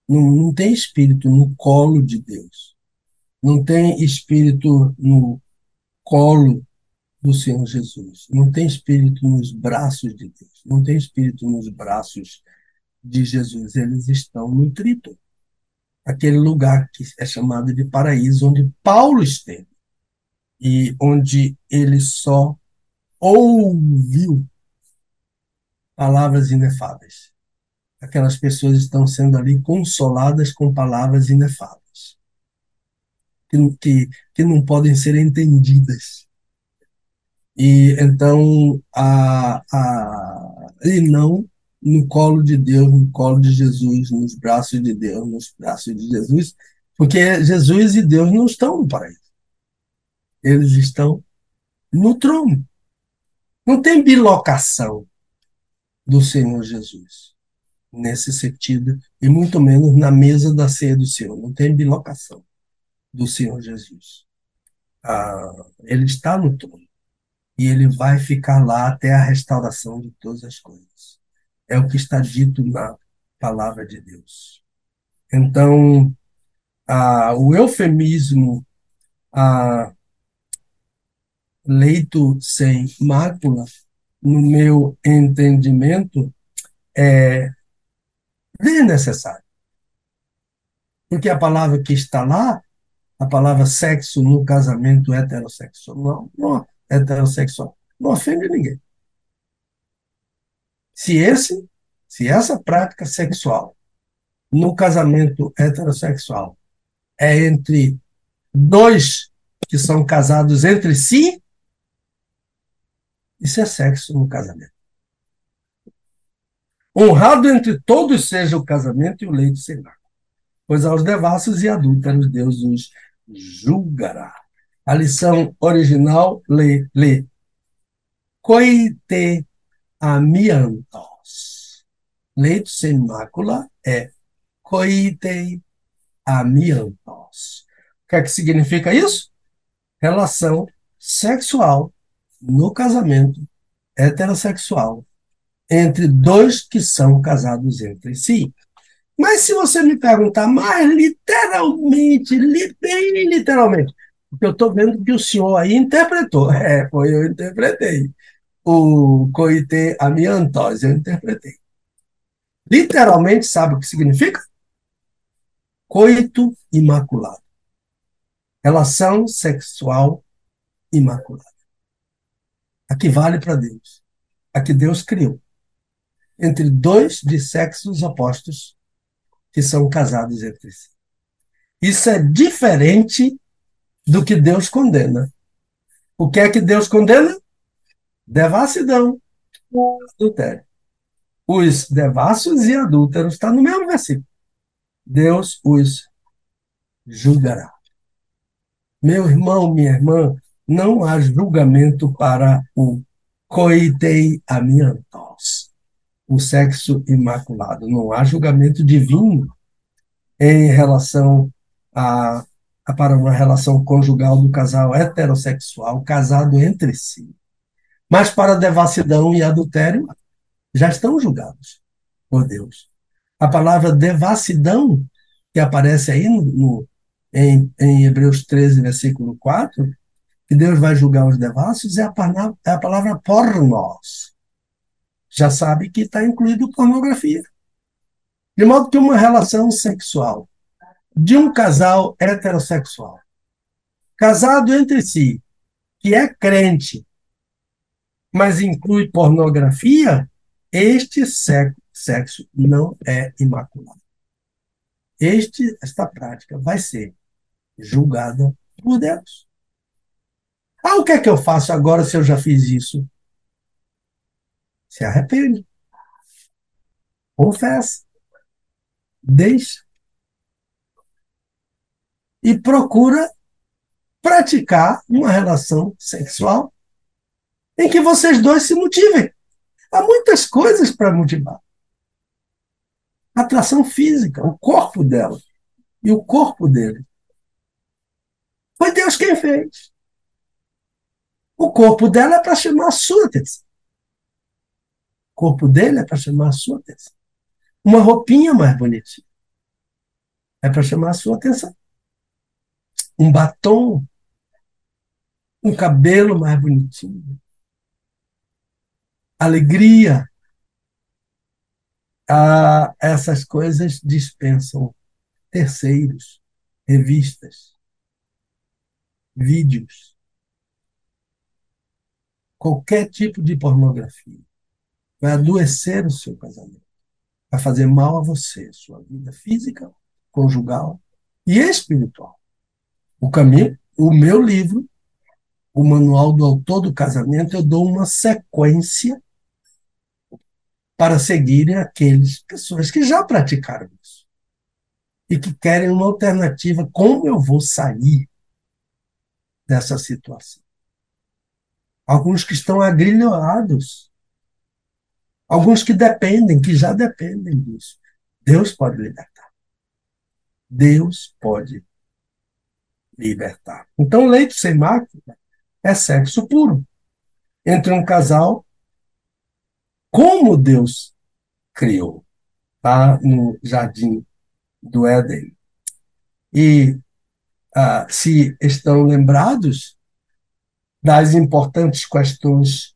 Não, não tem espírito no colo de Deus não tem espírito no colo do Senhor Jesus, não tem espírito nos braços de Deus, não tem espírito nos braços de Jesus, eles estão no trito, aquele lugar que é chamado de paraíso, onde Paulo esteve. E onde ele só ouviu palavras inefáveis. Aquelas pessoas estão sendo ali consoladas com palavras inefáveis que, que, que não podem ser entendidas. E então, a, a, e não no colo de Deus, no colo de Jesus, nos braços de Deus, nos braços de Jesus, porque Jesus e Deus não estão no paraíso. Eles estão no trono. Não tem bilocação do Senhor Jesus nesse sentido, e muito menos na mesa da ceia do Senhor. Não tem bilocação do Senhor Jesus. Ah, ele está no trono. e ele vai ficar lá até a restauração de todas as coisas. É o que está dito na palavra de Deus. Então, a, o eufemismo a, leito sem mácula, no meu entendimento, é desnecessário. Porque a palavra que está lá, a palavra sexo no casamento heterossexual, não, não heterossexual, não ofende ninguém. Se esse, se essa prática sexual no casamento heterossexual é entre dois que são casados entre si, isso é sexo no casamento. Honrado entre todos seja o casamento e o leito será. Pois aos devassos e adúlteros Deus os julgará. A lição original lê, lê. Coite amiantos. Leito sem mácula é coite amiantos. O que é que significa isso? Relação sexual no casamento heterossexual entre dois que são casados entre si. Mas se você me perguntar mais literalmente, bem literalmente, porque eu estou vendo que o senhor aí interpretou, é, foi eu interpretei. O coite amiantos, eu interpretei. Literalmente, sabe o que significa? Coito imaculado. Relação sexual imaculada. A que vale para Deus. A que Deus criou entre dois de sexos opostos que são casados entre si. Isso é diferente do que Deus condena. O que é que Deus condena? Devassidão, adultério. Os devassos e adúlteros está no mesmo versículo. Deus os julgará. Meu irmão, minha irmã, não há julgamento para o coitei amiantos o sexo imaculado. Não há julgamento divino em relação a, a, para uma relação conjugal do casal heterossexual casado entre si. Mas para devassidão e adultério já estão julgados por Deus. A palavra devassidão, que aparece aí no, no em, em Hebreus 13, versículo 4, que Deus vai julgar os devassos, é a é a palavra pornos já sabe que está incluído pornografia. De modo que uma relação sexual de um casal heterossexual, casado entre si, que é crente, mas inclui pornografia, este sexo não é imaculado. Este, esta prática vai ser julgada por Deus. Ah, o que é que eu faço agora se eu já fiz isso? Se arrepende. Confessa. Deixa. E procura praticar uma relação sexual em que vocês dois se motivem. Há muitas coisas para motivar. Atração física, o corpo dela e o corpo dele. Foi Deus quem fez. O corpo dela é para chamar a sua atenção corpo dele é para chamar a sua atenção. Uma roupinha mais bonitinha é para chamar a sua atenção. Um batom, um cabelo mais bonitinho. Alegria. Ah, essas coisas dispensam terceiros, revistas, vídeos, qualquer tipo de pornografia vai adoecer o seu casamento, vai fazer mal a você, sua vida física, conjugal e espiritual. O caminho, o meu livro, o manual do autor do casamento, eu dou uma sequência para seguirem aqueles pessoas que já praticaram isso e que querem uma alternativa. Como eu vou sair dessa situação? Alguns que estão agrilhoados Alguns que dependem, que já dependem disso. Deus pode libertar. Deus pode libertar. Então, leite sem mácula é sexo puro. entre um casal como Deus criou, tá? No jardim do Éden. E ah, se estão lembrados das importantes questões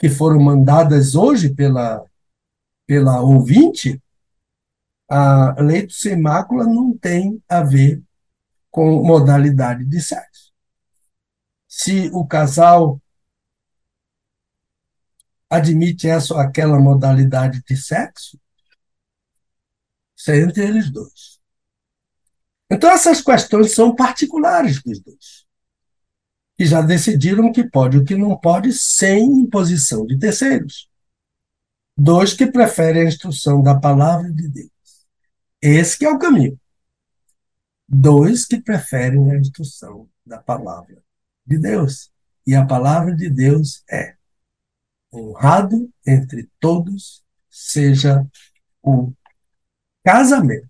que foram mandadas hoje pela, pela ouvinte, a leito sem mácula não tem a ver com modalidade de sexo. Se o casal admite essa ou aquela modalidade de sexo, isso é entre eles dois. Então, essas questões são particulares dos dois. E já decidiram o que pode e o que não pode, sem imposição de terceiros. Dois que preferem a instrução da palavra de Deus. Esse é o caminho. Dois que preferem a instrução da palavra de Deus. E a palavra de Deus é honrado entre todos seja o casamento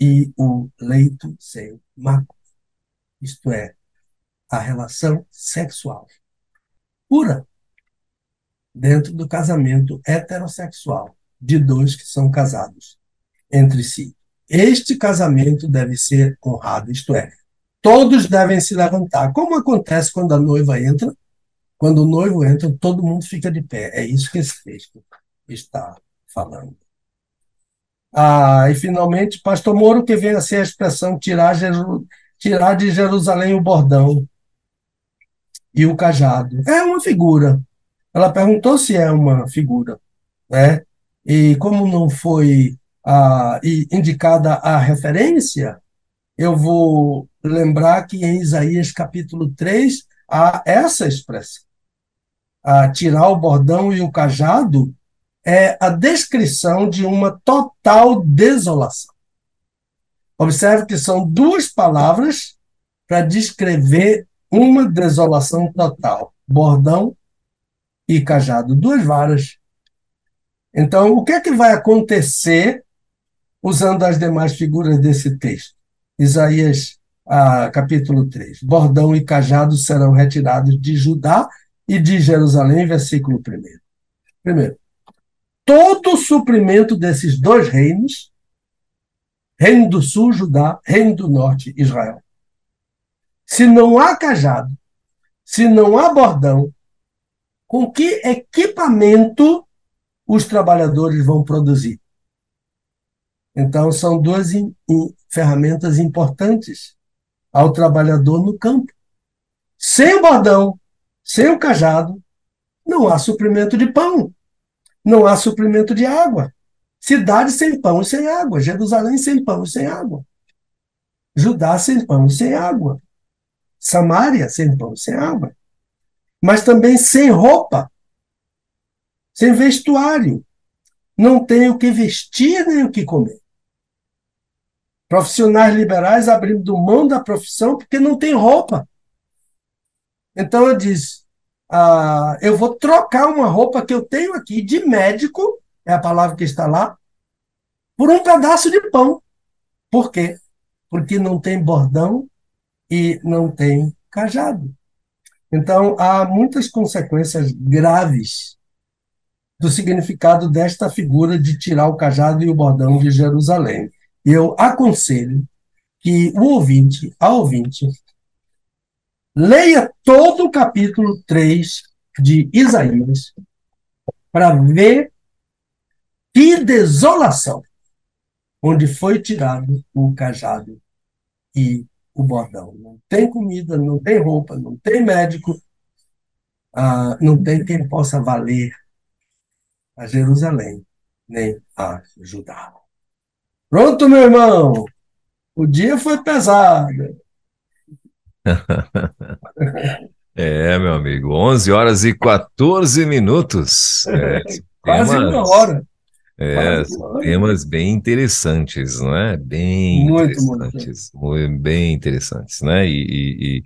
e o leito sem mácula. Isto é, a relação sexual pura dentro do casamento heterossexual de dois que são casados entre si. Este casamento deve ser honrado, isto é, todos devem se levantar, como acontece quando a noiva entra. Quando o noivo entra, todo mundo fica de pé. É isso que esse texto está falando. Ah, e finalmente, Pastor Moro, que vem a ser a expressão tirar, tirar de Jerusalém o bordão e o cajado. É uma figura. Ela perguntou se é uma figura. Né? E como não foi ah, indicada a referência, eu vou lembrar que em Isaías capítulo 3 há essa expressão. Ah, tirar o bordão e o cajado é a descrição de uma total desolação. Observe que são duas palavras para descrever uma desolação total: bordão e cajado, duas varas. Então, o que é que vai acontecer usando as demais figuras desse texto? Isaías ah, capítulo 3. Bordão e cajado serão retirados de Judá e de Jerusalém, versículo 1. Primeiro, todo o suprimento desses dois reinos, Reino do Sul, Judá, Reino do Norte, Israel. Se não há cajado, se não há bordão, com que equipamento os trabalhadores vão produzir? Então, são duas in, in, ferramentas importantes ao trabalhador no campo. Sem o bordão, sem o cajado, não há suprimento de pão não há suprimento de água. Cidade sem pão e sem água. Jerusalém sem pão e sem água. Judá sem pão e sem água. Samaria sem pão sem água. Mas também sem roupa, sem vestuário. Não tem o que vestir nem o que comer. Profissionais liberais abrindo mão da profissão porque não tem roupa. Então eu disse: ah, eu vou trocar uma roupa que eu tenho aqui de médico, é a palavra que está lá, por um pedaço de pão. Por quê? Porque não tem bordão e não tem cajado. Então, há muitas consequências graves do significado desta figura de tirar o cajado e o bordão de Jerusalém. Eu aconselho que o ouvinte, a ouvinte, Leia todo o capítulo 3 de Isaías para ver que desolação onde foi tirado o cajado e o bordão. Não tem comida, não tem roupa, não tem médico, ah, não tem quem possa valer a Jerusalém, nem a Judá. Pronto, meu irmão! O dia foi pesado. É, meu amigo, 11 horas e 14 minutos. É, Quase uma hora. É, temas bem interessantes, não é? Bem muito, interessantes, muito. bem interessantes, né? E,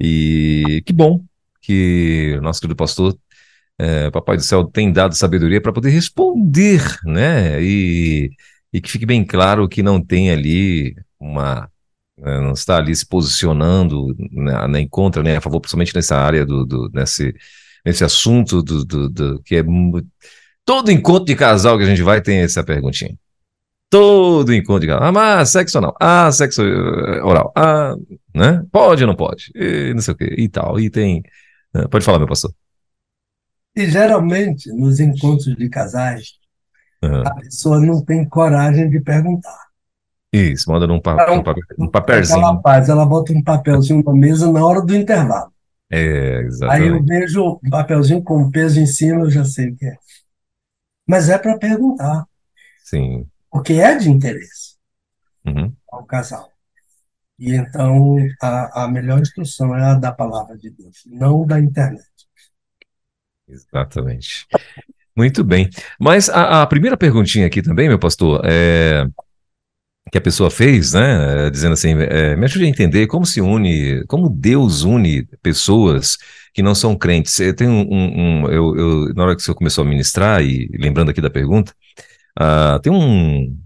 e, e, que bom que o nosso querido pastor, é, Papai do Céu, tem dado sabedoria para poder responder, né? E, e que fique bem claro que não tem ali uma né, não está ali se posicionando né, nem contra, nem a favor, principalmente nessa área do, do nesse, nesse assunto do, do, do, que é todo encontro de casal que a gente vai tem essa perguntinha. Todo encontro de casal. Ah, sexo anal. Ah, sexo eh, oral. Ah, né? Pode ou não pode? E não sei o que. E tal. E tem. Né? Pode falar, meu pastor. E geralmente, nos encontros de casais, uhum. a pessoa não tem coragem de perguntar. Isso, manda num, pa então, um papelzinho. Ela faz, ela bota um papelzinho na mesa na hora do intervalo. É, exatamente. Aí eu vejo um papelzinho com peso em cima, eu já sei o que é. Mas é para perguntar. Sim. Porque é de interesse uhum. ao casal. E então a, a melhor instrução é a da palavra de Deus, não da internet. Exatamente. Muito bem. Mas a, a primeira perguntinha aqui também, meu pastor, é que a pessoa fez, né, dizendo assim, é, me ajude a entender como se une, como Deus une pessoas que não são crentes. Tem um, um, um eu, eu, na hora que você começou a ministrar e lembrando aqui da pergunta, uh, tem um,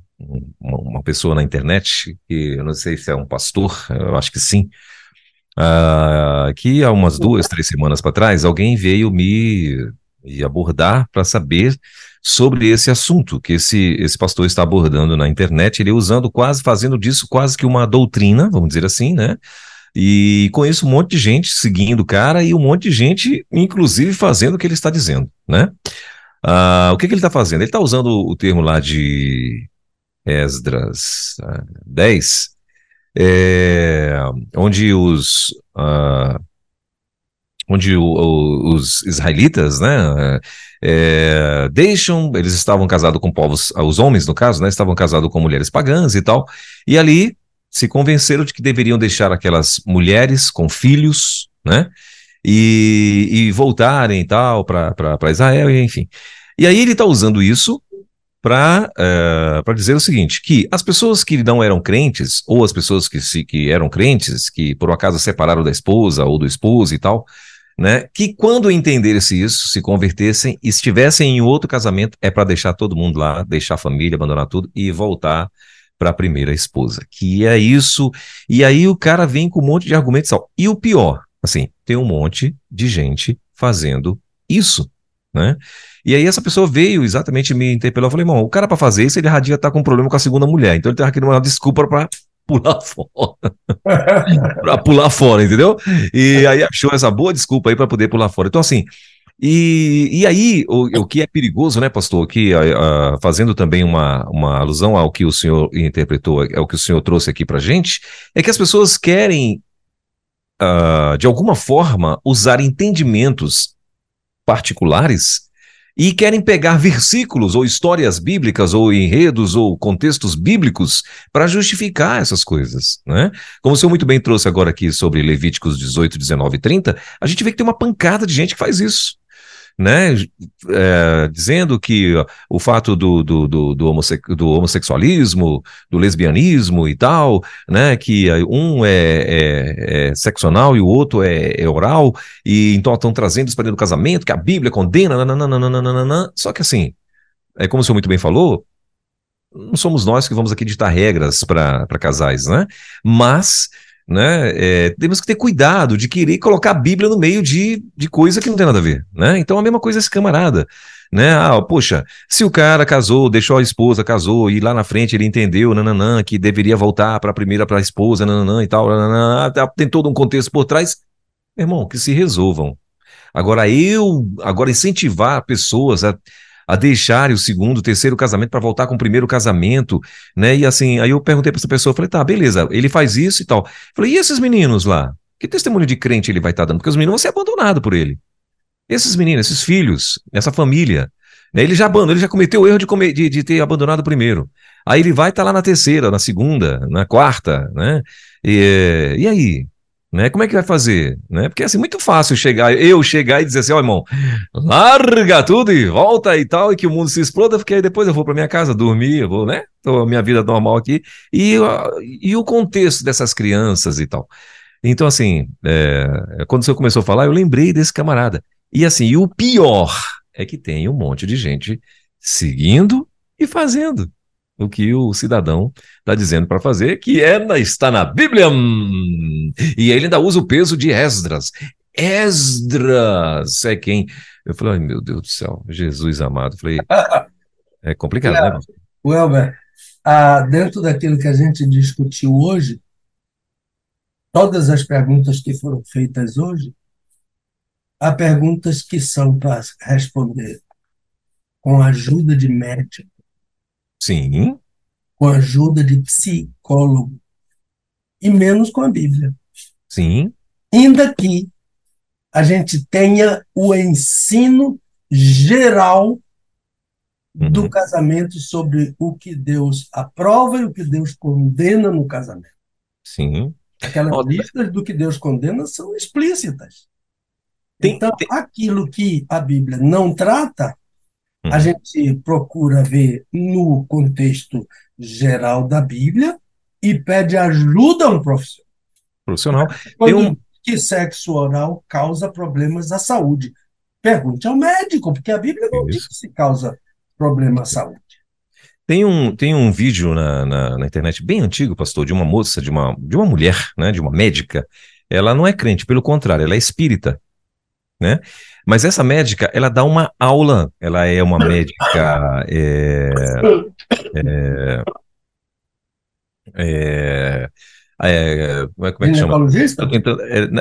uma, uma, pessoa na internet que eu não sei se é um pastor, eu acho que sim, uh, que há umas duas, três semanas para trás alguém veio me, me abordar para saber sobre esse assunto que esse, esse pastor está abordando na internet, ele usando quase, fazendo disso quase que uma doutrina, vamos dizer assim, né? E conheço um monte de gente seguindo o cara e um monte de gente, inclusive, fazendo o que ele está dizendo, né? Ah, o que, que ele está fazendo? Ele está usando o termo lá de Esdras 10, ah, é, onde os, ah, onde o, o, os israelitas, né, é, deixam, eles estavam casados com povos, os homens no caso, né, estavam casados com mulheres pagãs e tal, e ali se convenceram de que deveriam deixar aquelas mulheres com filhos, né, e, e voltarem e tal para Israel, e enfim. E aí ele está usando isso para uh, é, dizer o seguinte: que as pessoas que não eram crentes, ou as pessoas que, se, que eram crentes, que por um acaso separaram da esposa ou do esposo e tal, né? Que quando entendessem isso, se convertessem e estivessem em outro casamento, é para deixar todo mundo lá, deixar a família, abandonar tudo e voltar para a primeira esposa. Que é isso. E aí o cara vem com um monte de argumentos. E o pior, assim, tem um monte de gente fazendo isso, né? E aí essa pessoa veio exatamente me interpelou. Eu falei, irmão, o cara para fazer isso, ele já devia estar tá com um problema com a segunda mulher. Então ele tem que dar uma desculpa para pular fora. para pular fora, entendeu? E aí achou essa boa desculpa aí para poder pular fora. Então, assim, e, e aí, o, o que é perigoso, né, pastor, que uh, fazendo também uma, uma alusão ao que o senhor interpretou, ao que o senhor trouxe aqui para gente, é que as pessoas querem, uh, de alguma forma, usar entendimentos particulares e querem pegar versículos ou histórias bíblicas ou enredos ou contextos bíblicos para justificar essas coisas, né? Como o senhor muito bem trouxe agora aqui sobre Levíticos 18, 19 e 30, a gente vê que tem uma pancada de gente que faz isso né, é, dizendo que o fato do, do, do, do, homosse do, homossexualismo, do lesbianismo e tal, né, que um é, é, é e o outro é, é oral, e então estão trazendo isso para dentro do casamento, que a Bíblia condena, nananana, só que assim, é como o senhor muito bem falou, não somos nós que vamos aqui ditar regras para casais, né? Mas né? É, temos que ter cuidado de querer colocar a Bíblia no meio de, de coisa que não tem nada a ver, né? Então a mesma coisa esse camarada, né? Ah, poxa, se o cara casou, deixou a esposa, casou e lá na frente ele entendeu, nananã, que deveria voltar para a primeira para a esposa, nananã e tal, nananã, ah, tem todo um contexto por trás, irmão, que se resolvam. Agora eu, agora incentivar pessoas a a deixarem o segundo, o terceiro casamento para voltar com o primeiro casamento, né? E assim, aí eu perguntei para essa pessoa, falei, tá, beleza, ele faz isso e tal. Falei, e esses meninos lá? Que testemunho de crente ele vai estar tá dando? Porque os meninos vão ser abandonados por ele. Esses meninos, esses filhos, essa família, né? Ele já abandonou, ele já cometeu o erro de, comer, de, de ter abandonado o primeiro. Aí ele vai estar tá lá na terceira, na segunda, na quarta, né? E, e aí? Né? Como é que vai fazer? Né? Porque é assim, muito fácil chegar, eu chegar e dizer assim, ó, oh, irmão, larga tudo e volta e tal, e que o mundo se exploda, porque aí depois eu vou para minha casa dormir, eu vou, né? Tô a minha vida normal aqui. E, e o contexto dessas crianças e tal. Então, assim, é, quando você começou a falar, eu lembrei desse camarada. E assim, e o pior é que tem um monte de gente seguindo e fazendo. O que o cidadão está dizendo para fazer, que é, está na Bíblia. E ele ainda usa o peso de Esdras. Esdras é quem. Eu falei, ai meu Deus do céu, Jesus amado. Eu falei, é complicado, né? Welber, ah, dentro daquilo que a gente discutiu hoje, todas as perguntas que foram feitas hoje, há perguntas que são para responder com a ajuda de médico. Sim. Com a ajuda de psicólogo. E menos com a Bíblia. Sim. Ainda que a gente tenha o ensino geral do uhum. casamento sobre o que Deus aprova e o que Deus condena no casamento. Sim. Aquelas listas do que Deus condena são explícitas. Tem, então, tem... aquilo que a Bíblia não trata, uhum. a gente procura ver no contexto geral da Bíblia e pede ajuda a um profissional. Profissional. Quando um... que sexo oral causa problemas à saúde. Pergunte ao médico, porque a Bíblia não Isso. diz que se causa problema à saúde. Tem um, tem um vídeo na, na, na, internet bem antigo, pastor, de uma moça, de uma, de uma mulher, né, de uma médica. Ela não é crente, pelo contrário, ela é espírita né? Mas essa médica, ela dá uma aula, ela é uma médica. É, é, é, é, como é, que chama?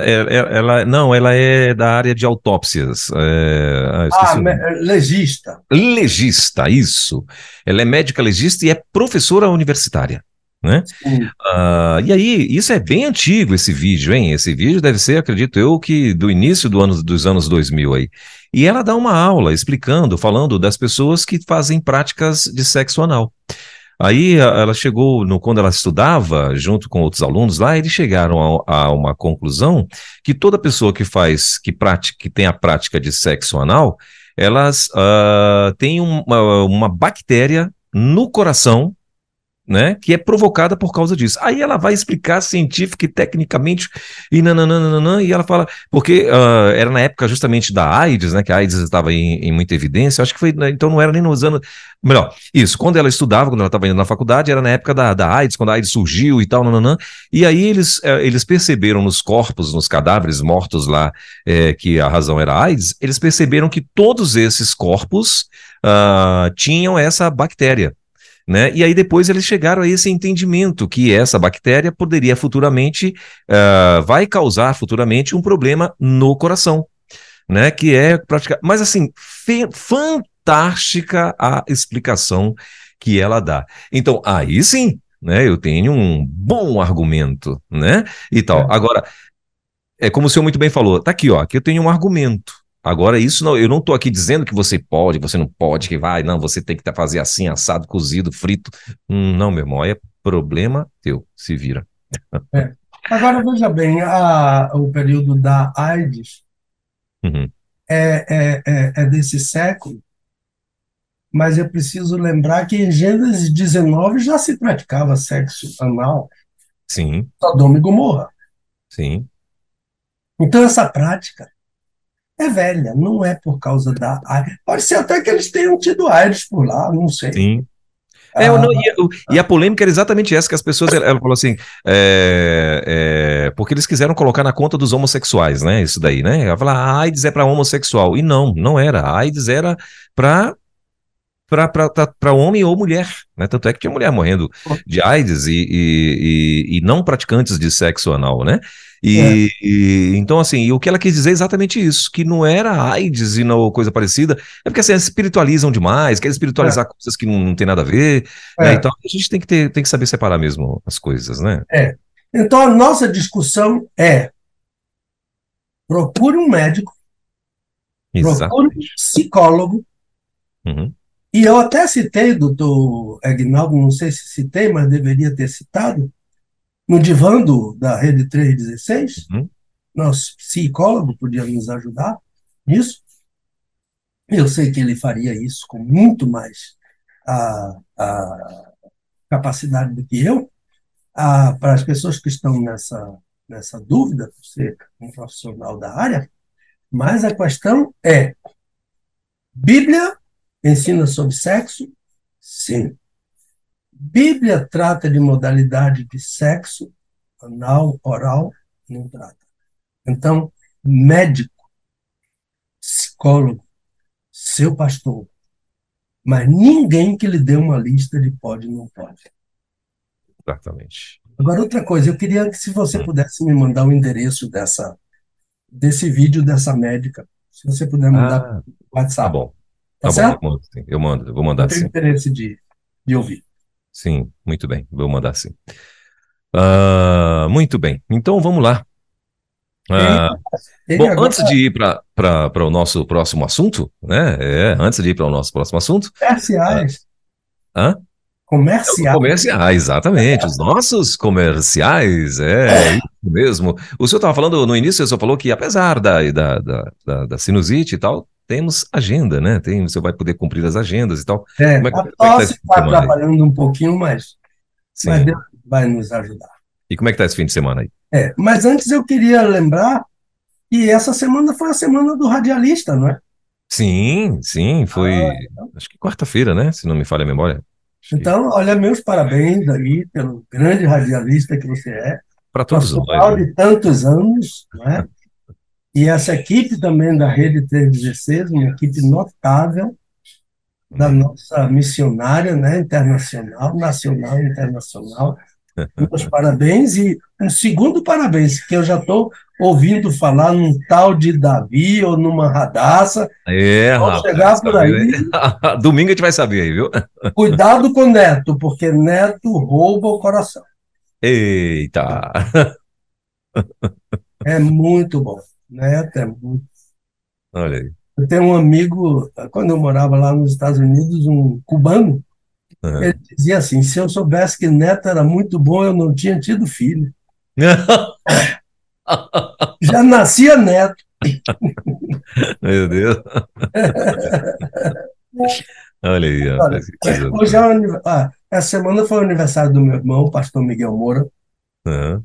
É, ela, não, ela é da área de autópsias. É, ah, ah legista. Legista, isso. Ela é médica legista e é professora universitária né? Uh, e aí, isso é bem antigo, esse vídeo, hein? Esse vídeo deve ser, acredito eu, que do início do ano, dos anos 2000 aí. E ela dá uma aula explicando, falando das pessoas que fazem práticas de sexo anal. Aí ela chegou, no, quando ela estudava, junto com outros alunos lá, eles chegaram a, a uma conclusão que toda pessoa que faz, que, pratica, que tem a prática de sexo anal, elas uh, têm uma, uma bactéria no coração né, que é provocada por causa disso. Aí ela vai explicar científica e tecnicamente e nananana, e ela fala, porque uh, era na época justamente da AIDS, né, que a AIDS estava em, em muita evidência, acho que foi, né, então não era nem nos anos, melhor, isso, quando ela estudava, quando ela estava indo na faculdade, era na época da, da AIDS, quando a AIDS surgiu e tal, nananã, e aí eles, uh, eles perceberam nos corpos, nos cadáveres mortos lá, uh, que a razão era AIDS, eles perceberam que todos esses corpos ah, tinham essa bactéria, né? E aí depois eles chegaram a esse entendimento que essa bactéria poderia futuramente, uh, vai causar futuramente um problema no coração, né? Que é praticamente, mas assim, fantástica a explicação que ela dá. Então, aí sim, né? Eu tenho um bom argumento, né? E tal. É. Agora, é como o senhor muito bem falou, tá aqui, ó, aqui eu tenho um argumento. Agora, isso não, eu não estou aqui dizendo que você pode, você não pode, que vai, não, você tem que tá, fazer assim, assado, cozido, frito. Hum, não, meu irmão, é problema teu, se vira. É. Agora, veja bem, a, o período da AIDS uhum. é, é, é, é, desse século, mas eu preciso lembrar que em Gênesis 19 já se praticava sexo anal. Sim. Sodoma e Gomorra. Sim. Então, essa prática é velha, não é por causa da AIDS. Pode ser até que eles tenham tido AIDS por lá, não sei. Sim. É, ah, não, e, e, a polêmica era exatamente essa, que as pessoas, ela, ela falou assim, é, é, porque eles quiseram colocar na conta dos homossexuais, né, isso daí, né, ela fala, a AIDS é para homossexual, e não, não era, a AIDS era para para homem ou mulher, né? Tanto é que tinha mulher morrendo de AIDS e, e, e, e não praticantes de sexo anal, né? E, é. e, então, assim, o que ela quis dizer é exatamente isso, que não era AIDS e não coisa parecida, é porque assim, eles espiritualizam demais, querem espiritualizar é. coisas que não, não tem nada a ver. Né? É. Então a gente tem que, ter, tem que saber separar mesmo as coisas, né? É. Então a nossa discussão é procure um médico, Exatamente. procure um psicólogo. Uhum. E eu até citei, doutor Agnaldo, não sei se citei, mas deveria ter citado, no divã do, da Rede 316, uhum. nosso psicólogo podia nos ajudar nisso. Eu sei que ele faria isso com muito mais a, a capacidade do que eu. A, para as pessoas que estão nessa, nessa dúvida, por ser um profissional da área, mas a questão é: Bíblia ensina sobre sexo? Sim. Bíblia trata de modalidade de sexo, anal, oral, não trata. Então, médico, psicólogo, seu pastor, mas ninguém que lhe dê uma lista de pode e não pode. Exatamente. Agora, outra coisa, eu queria que se você Hum. pudesse me mandar o endereço dessa, desse vídeo dessa médica, se você puder mandar Ah, WhatsApp. tá bom. Tá bom, eu mando, sim. Eu mando, eu vou Eu mandar tenho sim. interesse de, de ouvir. Sim, muito bem, vou mandar sim. Ah, muito bem, então vamos lá. Ah, Ele bom, agora antes de ir para o nosso próximo assunto, né? É, antes de ir para o nosso próximo assunto, comerciais. hã? Comerciais. Comerciais, exatamente. Os nossos comerciais, é isso mesmo. O senhor estava falando no início, o senhor falou que apesar da, da, da, da- da sinusite e tal, temos agenda, né? Tem, você vai poder cumprir as agendas e tal. É, Como é que- a é que tá tosse esse está aí? atrapalhando um pouquinho, mas, Sim. mas Deus vai nos ajudar. E como é que tá esse fim de semana aí? É, mas antes eu queria lembrar que essa semana foi a semana do radialista, não é? Sim, sim, foi. Ah, Acho que quarta-feira, né? Se não me falha a memória. Acho que Então, olha, meus parabéns aí pelo grande radialista que você é, para todos nós. né? de tantos anos, não é? E essa equipe também da Rede 316, uma equipe notável da nossa missionária, né, internacional, nacional e internacional. Meus parabéns e um segundo parabéns, que eu já estou ouvindo falar num tal de Davi ou numa radaça. É, Vamos chegar por aí. Domingo a gente vai saber aí, viu? Cuidado com Neto, porque Neto rouba o coração. Eita! É muito bom. Neto é muito. Olha aí. Eu tenho um amigo, quando eu morava lá nos Estados Unidos, um cubano, Aham. ele dizia assim: se eu soubesse que Neto era muito bom, eu não tinha tido filho. Já nascia Neto. Meu Deus. Olha aí, Olha, hoje é ah, essa semana foi o aniversário do meu irmão, o pastor Miguel Moura. Aham.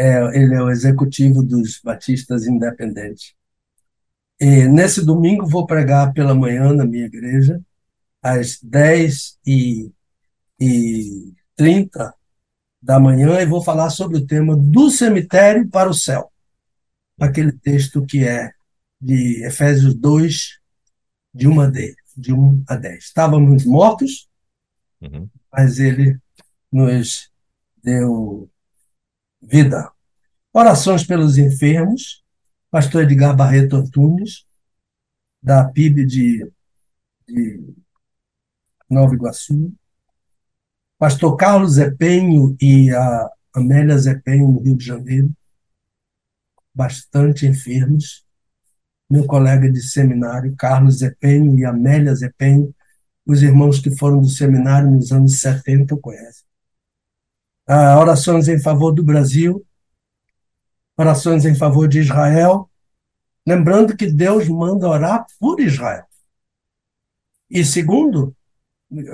É, ele é o executivo dos Batistas Independentes. E nesse domingo vou pregar pela manhã na minha igreja, às 10 e, e 30 da manhã, e vou falar sobre o tema do cemitério para o céu. Aquele texto que é de Efésios 2, de 1 a 10. De 1 a 10. Estávamos mortos, Uhum. mas ele nos deu vida. Orações pelos enfermos, pastor Edgar Barreto Antunes, da PIB de, de Nova Iguaçu, pastor Carlos Zepenho e a Amélia Zepenho, no Rio de Janeiro, bastante enfermos. Meu colega de seminário, Carlos Zepenho e Amélia Zepenho, os irmãos que foram do seminário nos anos 70 conhecem. Ah, orações em favor do Brasil, orações em favor de Israel, lembrando que Deus manda orar por Israel. E segundo,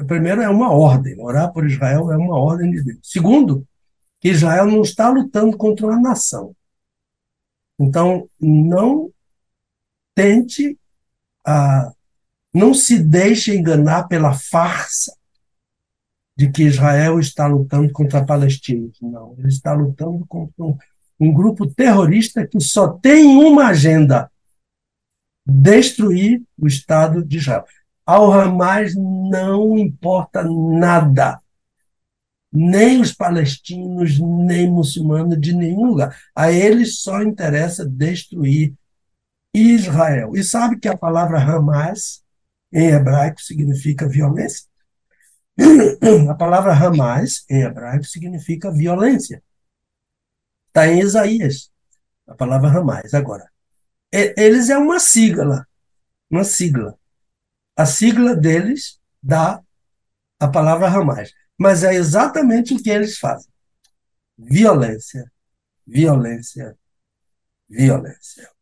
primeiro é uma ordem, orar por Israel é uma ordem de Deus. Segundo, que Israel não está lutando contra uma nação. Então, não tente, ah, não se deixe enganar pela farsa de que Israel está lutando contra palestinos. Não, ele está lutando contra um, um grupo terrorista que só tem uma agenda: destruir o Estado de Israel. Ao Hamas não importa nada, nem os palestinos, nem muçulmanos de nenhum lugar. A eles só interessa destruir Israel. E sabe que a palavra Hamas, em hebraico, significa violência? A palavra Hamas, em hebraico, significa violência. Está em Isaías, a palavra Hamas. Agora, eles é uma sigla, uma sigla. A sigla deles dá a palavra Hamas. Mas é exatamente o que eles fazem: violência, violência, violência.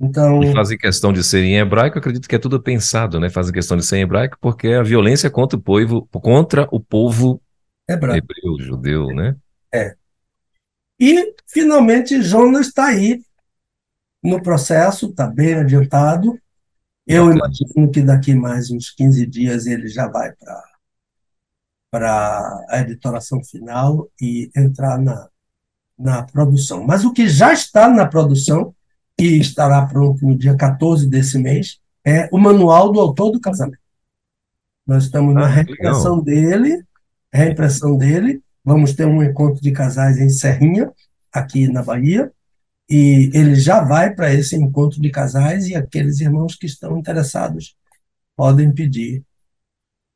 Então, E fazem questão de ser em hebraico, acredito que é tudo pensado, né? Fazem questão de ser em hebraico porque a violência é contra o povo, contra o povo hebraico. hebreu, judeu, né? É. E, finalmente, Jonas está aí no processo, está bem adiantado. Eu imagino que daqui mais uns 15 dias ele já vai para para a editoração final e entrar na, na produção. Mas o que já está na produção e estará pronto no dia 14 desse mês é o manual do autor do casamento. Nós estamos na ah, reimpressão dele, reimpressão dele. Vamos ter um encontro de casais em Serrinha, aqui na Bahia, e ele já vai para esse encontro de casais e aqueles irmãos que estão interessados podem pedir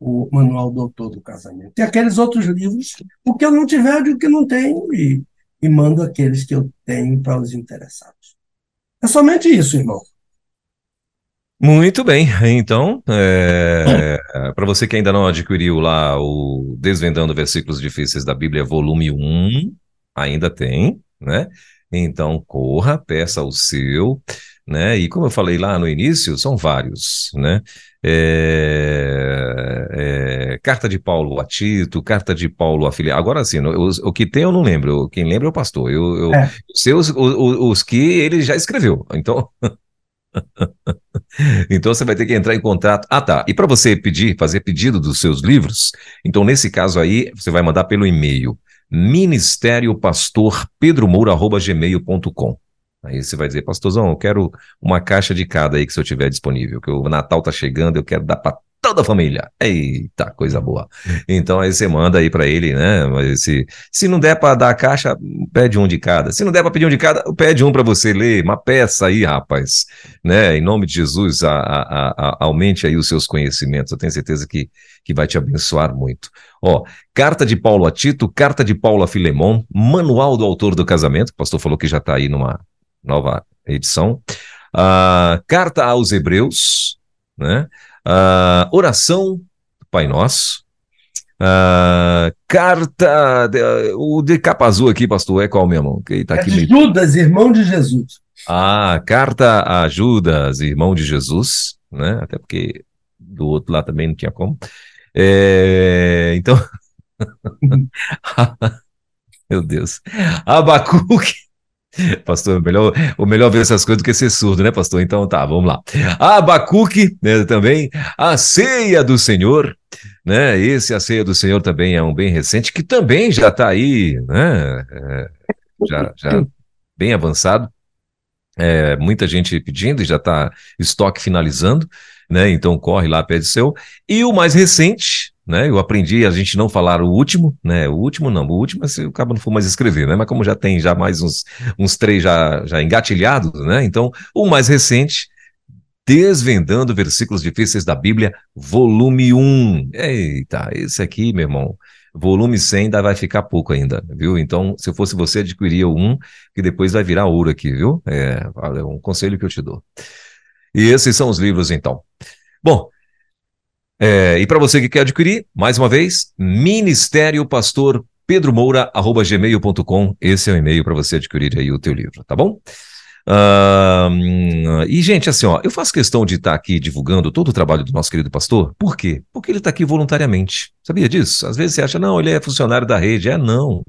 o Manual do Autor do Casamento. E aqueles outros livros, o que eu não tiver, eu digo que não tenho e, e mando aqueles que eu tenho para os interessados. É somente isso, irmão. Muito bem, então, é, para você que ainda não adquiriu lá o Desvendando Versículos Difíceis da Bíblia, volume 1, ainda tem, né? Então, corra, peça o seu, né? E como eu falei lá no início, são vários, né? É, é, carta de Paulo a Tito, carta de Paulo a Filha. Agora sim, o, o, que tem eu não lembro, quem lembra é o pastor. Eu, eu é. Seus, os, os que ele já escreveu, então. então você vai ter que entrar em contato. Ah, tá. E para você pedir, fazer pedido dos seus livros, então nesse caso aí, você vai mandar pelo e-mail ministério pastor pedromoura@gmail.com. Aí você vai dizer, pastorzão, eu quero uma caixa de cada aí que se eu tiver disponível, que o Natal tá chegando, eu quero dar para toda a família. Eita, coisa boa. Então aí você manda aí para ele, né? Mas se, se não der para dar a caixa, pede um de cada. Se não der para pedir um de cada, pede um para você ler, uma peça aí, rapaz. Né? Em nome de Jesus, a, a, a, aumente aí os seus conhecimentos. Eu tenho certeza que, que vai te abençoar muito. Ó, carta de Paulo a Tito, carta de Paulo a Filemon, manual do autor do casamento, o pastor falou que já está aí numa nova edição. Uh, carta aos Hebreus, né? Uh, oração, Pai Nosso. Uh, carta. De, o de capa azul aqui, pastor, é qual mesmo? Que tá aqui é de Judas, irmão de Jesus. Ah, carta a Judas, irmão de Jesus, né? Até porque do outro lado também não tinha como. É, então. Meu Deus. Abacuque. Pastor, melhor, o melhor ver essas coisas do que ser surdo, né, pastor? Então tá, vamos lá. Abacuque, né, também, a ceia do Senhor, né? Esse a ceia do Senhor também é um bem recente, que também já está aí, né? É, já, já bem avançado. É, muita gente pedindo já está estoque finalizando, né? Então corre lá, pede seu. E o mais recente, né? Eu aprendi a gente não falar o último, né? O último não, o último se o cabo não for mais escrever, né? Mas como já tem já mais uns, uns três já, já engatilhados, né? Então, o mais recente, Desvendando Versículos Difíceis da Bíblia, volume 1. Eita, esse aqui, meu irmão, volume 100 ainda vai ficar pouco ainda, viu? Então, se eu fosse você, adquiria 1, que depois vai virar ouro aqui, viu? É, é um conselho que eu te dou. E esses são os livros, então. Bom, é, e para você que quer adquirir, mais uma vez, Ministério Pastor Pedro Moura, arroba gmail.com. Esse é o e-mail para você adquirir aí o teu livro, tá bom? Uh, e, gente, assim, ó, eu faço questão de estar tá aqui divulgando todo o trabalho do nosso querido pastor. Por quê? Porque ele está aqui voluntariamente. Sabia disso? Às vezes você acha, não, ele é funcionário da rede. É, não.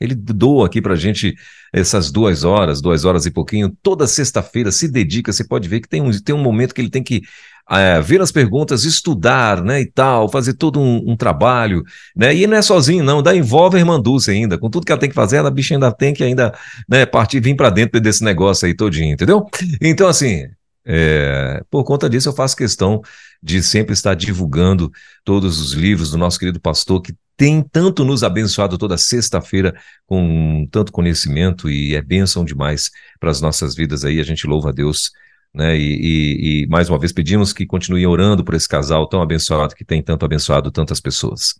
Ele doa aqui para a gente essas duas horas, duas horas e pouquinho, toda sexta-feira, se dedica. Você pode ver que tem um, tem um momento que ele tem que é, ver as perguntas, estudar, né, e tal, fazer todo um, um, trabalho, né, e não é sozinho não, ainda envolve a irmã Dulce ainda, com tudo que ela tem que fazer, a bicha ainda tem que ainda, né, partir, vir para dentro desse negócio aí todinho, entendeu? Então, assim, é, por conta disso eu faço questão de sempre estar divulgando todos os livros do nosso querido pastor, que tem tanto nos abençoado toda sexta-feira com tanto conhecimento e é bênção demais para as nossas vidas aí, a gente louva a Deus né? E, e, e, mais uma vez pedimos que continuem orando por esse casal tão abençoado que tem tanto abençoado tantas pessoas.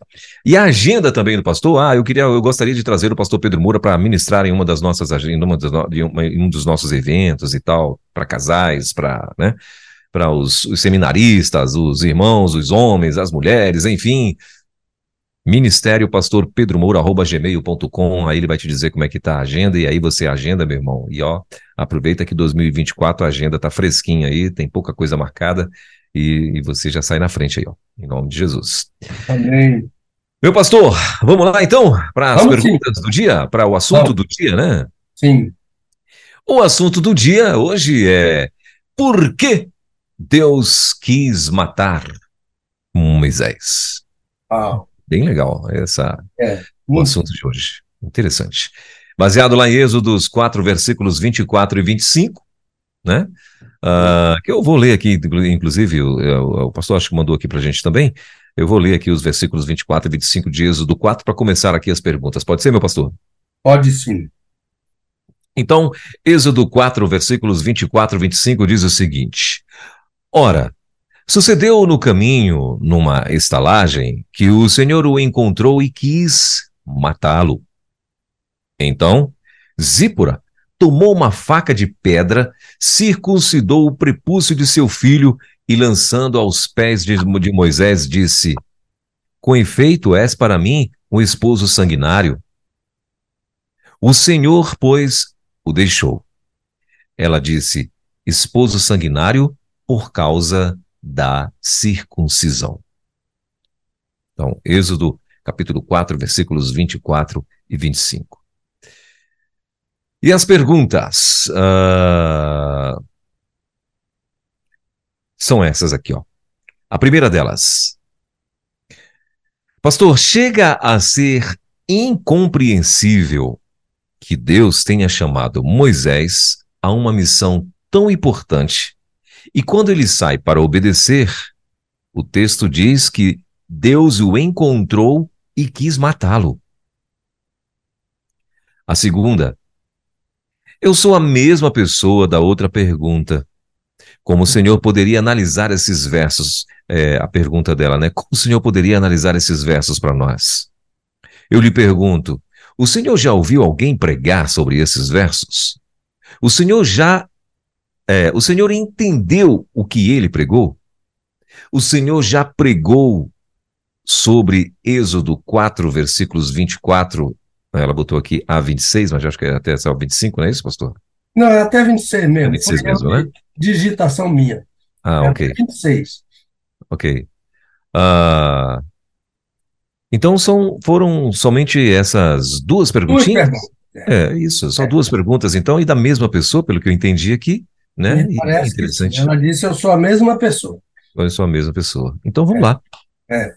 E a agenda também do pastor, ah, eu queria, eu gostaria de trazer o pastor Pedro Moura para ministrar em uma das nossas agendas, das, em um dos nossos eventos e tal, para casais, para, né? Para os, os seminaristas, os irmãos, os homens, as mulheres, enfim, Ministério Pastor Pedro Moura, arroba gmail.com, aí ele vai te dizer como é que tá a agenda, e aí você agenda, meu irmão. E ó, aproveita que 2024 a agenda tá fresquinha aí, tem pouca coisa marcada, e, e você já sai na frente aí, ó, em nome de Jesus. Amém. Meu pastor, vamos lá então para as perguntas sim. do dia, para o assunto vamos. do dia, né? Sim. O assunto do dia hoje é por que Deus quis matar Moisés? Ah. Bem legal essa, é, o assunto de hoje. Interessante. Baseado lá em Êxodos 4, versículos 24 e 25, né? Uh, que eu vou ler aqui, inclusive, o, o, o pastor acho que mandou aqui para a gente também. Eu vou ler aqui os versículos 24 e 25 de Êxodo 4 para começar aqui as perguntas. Pode ser, meu pastor? Pode sim. Então, Êxodo 4, versículos 24 e 25 diz o seguinte: Ora, sucedeu no caminho, numa estalagem, que o Senhor o encontrou e quis matá-lo. Então, Zípora tomou uma faca de pedra, circuncidou o prepúcio de seu filho e, lançando aos pés de, Moisés, disse: Com efeito, és para mim um esposo sanguinário. O Senhor, pois, o deixou. Ela disse: Esposo sanguinário por causa da circuncisão. Então, Êxodo capítulo 4, versículos 24 e 25. E as perguntas uh, são essas aqui, ó. A primeira delas. Pastor, chega a ser incompreensível que Deus tenha chamado Moisés a uma missão tão importante. E quando ele sai para obedecer, o texto diz que Deus o encontrou e quis matá-lo. A segunda, eu sou a mesma pessoa da outra pergunta. Como o Senhor poderia analisar esses versos? É, a pergunta dela, né? Como o Senhor poderia analisar esses versos para nós? Eu lhe pergunto: o Senhor já ouviu alguém pregar sobre esses versos? O Senhor já. É, o Senhor entendeu o que ele pregou? O Senhor já pregou sobre Êxodo 4, versículos 24 ela botou aqui a 26, mas acho que é até o 25, não é isso, pastor? Não, é até 26 mesmo. É 26 mesmo, né? Digitação minha. Ah, é ok. 26. Ok. Uh, então são, foram somente essas duas perguntinhas? Duas é, isso, só é. duas perguntas então, e da mesma pessoa, pelo que eu entendi aqui, né? É interessante. Ela disse eu sou a mesma pessoa. Eu sou a mesma pessoa. Então vamos é. lá. É.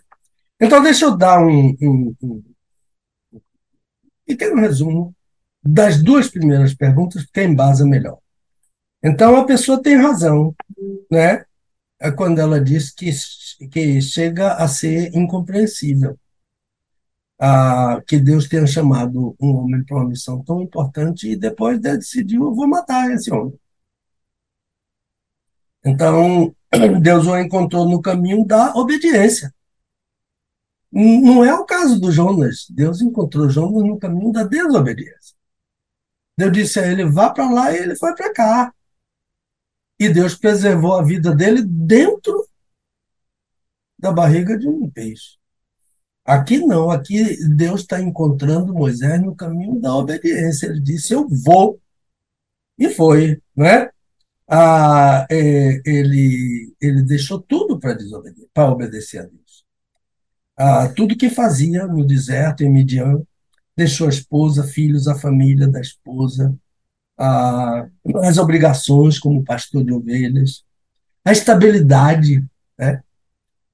Então deixa eu dar um, um, um pequeno resumo das duas primeiras perguntas, porque embasa melhor. Então, a pessoa tem razão, né? É quando ela diz que, que chega a ser incompreensível ah, que Deus tenha chamado um homem para uma missão tão importante e depois decidiu, eu vou matar esse homem. Então, Deus o encontrou no caminho da obediência. Não é o caso do Jonas. Deus encontrou Jonas no caminho da desobediência. Deus disse a ele: vá para lá, e ele foi para cá. E Deus preservou a vida dele dentro da barriga de um peixe. Aqui não, aqui Deus está encontrando Moisés no caminho da obediência. Ele disse: Eu vou. E foi, né? Ah, é, ele, ele deixou tudo para obedecer a Deus ah, tudo que fazia no deserto, em Midian, deixou a esposa, filhos, a família da esposa, ah, as obrigações como pastor de ovelhas, a estabilidade. Né?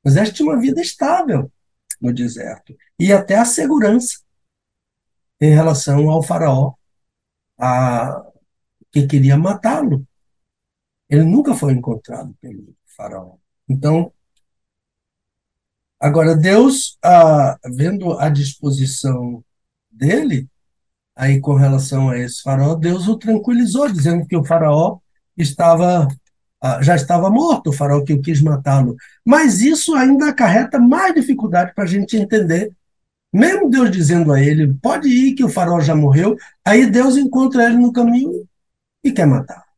Moisés tinha uma vida estável no deserto e até a segurança em relação ao faraó a, que queria matá-lo. Ele nunca foi encontrado pelo faraó. Então, Agora, Deus, ah, vendo a disposição dele, aí com relação a esse faraó, Deus o tranquilizou, dizendo que o faraó estava ah, já estava morto, o faraó que quis matá-lo. Mas isso ainda acarreta mais dificuldade para a gente entender. Mesmo Deus dizendo a ele, pode ir que o faraó já morreu, aí Deus encontra ele no caminho e quer matar.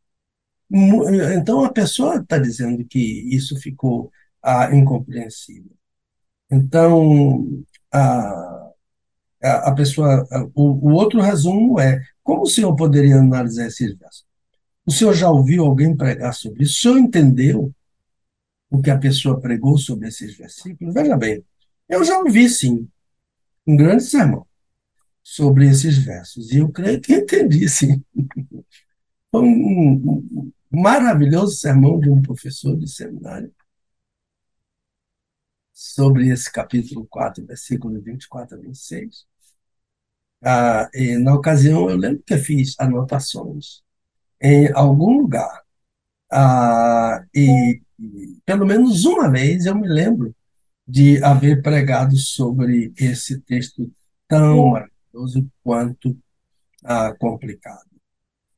Então a pessoa está dizendo que isso ficou ah, incompreensível. Então, a, a pessoa. O, o outro resumo é: como o senhor poderia analisar esses versos? O senhor já ouviu alguém pregar sobre isso? O senhor entendeu o que a pessoa pregou sobre esses versículos? Veja bem, eu já ouvi, sim, um grande sermão sobre esses versos, e eu creio que entendi, sim. Um, um maravilhoso sermão de um professor de seminário sobre esse capítulo 4, versículo 24 a 26. Ah, e na ocasião, eu lembro que eu fiz anotações em algum lugar. Ah, e, e pelo menos uma vez eu me lembro de haver pregado sobre esse texto tão maravilhoso quanto ah, complicado.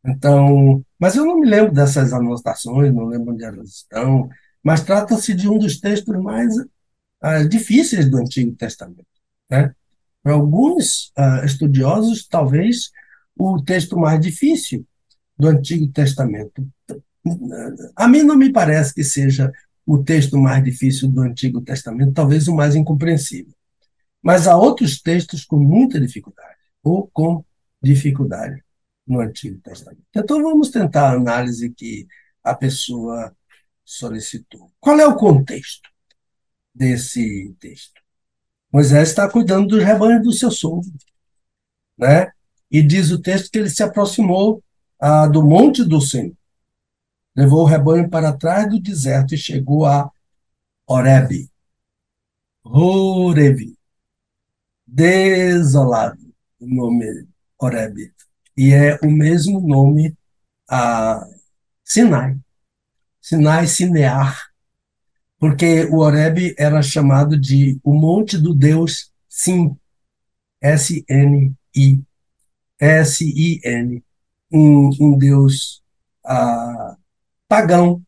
Então, mas eu não me lembro dessas anotações, não lembro onde elas estão, mas trata-se de um dos textos mais ah, difíceis do Antigo Testamento. Né? Para alguns ah, estudiosos, talvez o texto mais difícil do Antigo Testamento. A mim não me parece que seja o texto mais difícil do Antigo Testamento, talvez o mais incompreensível. Mas há outros textos com muita dificuldade, ou com dificuldade no Antigo Testamento. Então vamos tentar a análise que a pessoa solicitou. Qual é o contexto desse texto? Moisés está cuidando dos rebanhos do seu sogro, né? E diz o texto que ele se aproximou ah, do monte do Senhor. Levou o rebanho para trás do deserto e chegou a Oreb. Horeb. Desolado, o nome Oreb. E é o mesmo nome a Sinai. Sinai, Sinear, porque o Oreb era chamado de o monte do Deus Sim, S-N-I, S-I-N, um, um Deus ah, pagão.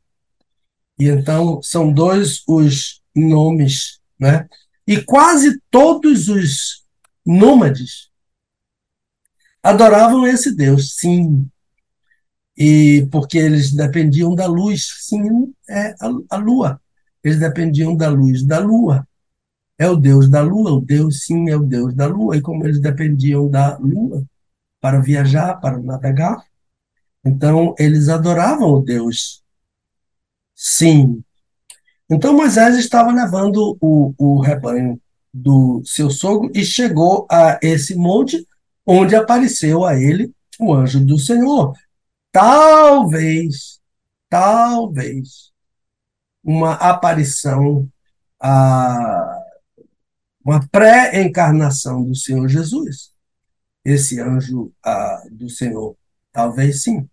E então são dois os nomes, né? E quase todos os nômades adoravam esse Deus, sim, e porque eles dependiam da luz, sim, é a, a lua. Eles dependiam da luz da lua. É o Deus da lua, o Deus sim é o Deus da lua. E como eles dependiam da lua para viajar, para navegar, então eles adoravam o Deus sim. Então Moisés estava levando o, o rebanho do seu sogro e chegou a esse monte onde apareceu a ele o anjo do Senhor. Talvez, talvez, uma aparição, a, uma pré-encarnação do Senhor Jesus. Esse anjo a, do Senhor, talvez sim,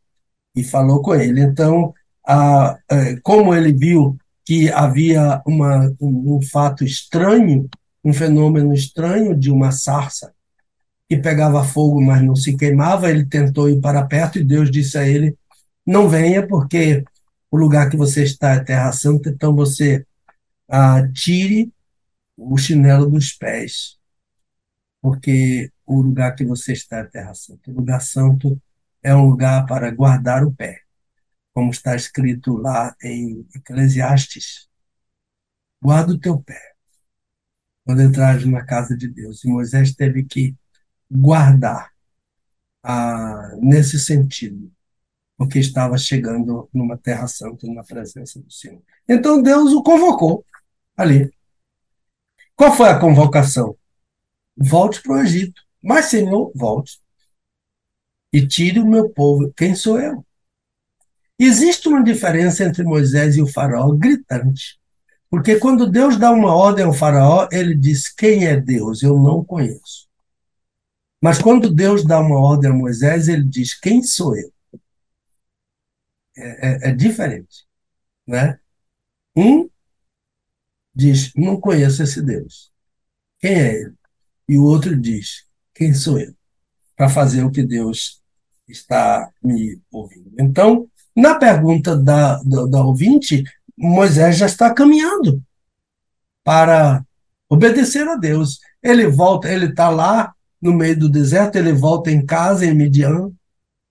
e falou com ele. Então, a, é, como ele viu que havia uma, um, um fato estranho, um fenômeno estranho de uma sarça que pegava fogo, mas não se queimava, ele tentou ir para perto e Deus disse a ele: Não venha, porque o lugar que você está é terra santa, então você ah, tire o chinelo dos pés, porque o lugar que você está é terra santa. O lugar santo é um lugar para guardar o pé, como está escrito lá em Eclesiastes. Guarda o teu pé quando entrares na casa de Deus. E Moisés teve que guardar ah, nesse sentido, porque estava chegando numa terra santa, na presença do Senhor. Então Deus o convocou ali. Qual foi a convocação? Volte para o Egito. Mas, Senhor, volte. E tire o meu povo. Quem sou eu? Existe uma diferença entre Moisés e o faraó gritante. Porque quando Deus dá uma ordem ao faraó, ele diz: Quem é Deus? Eu não conheço. Mas quando Deus dá uma ordem a Moisés, ele diz: Quem sou eu? É, é, é diferente. Né? Um diz: Não conheço esse Deus. Quem é ele? E o outro diz: Quem sou eu? Para fazer o que Deus está me ouvindo. Então, na pergunta da, da, da ouvinte, Moisés já está caminhando para obedecer a Deus. Ele volta, ele está lá no meio do deserto, ele volta em casa, em Midian,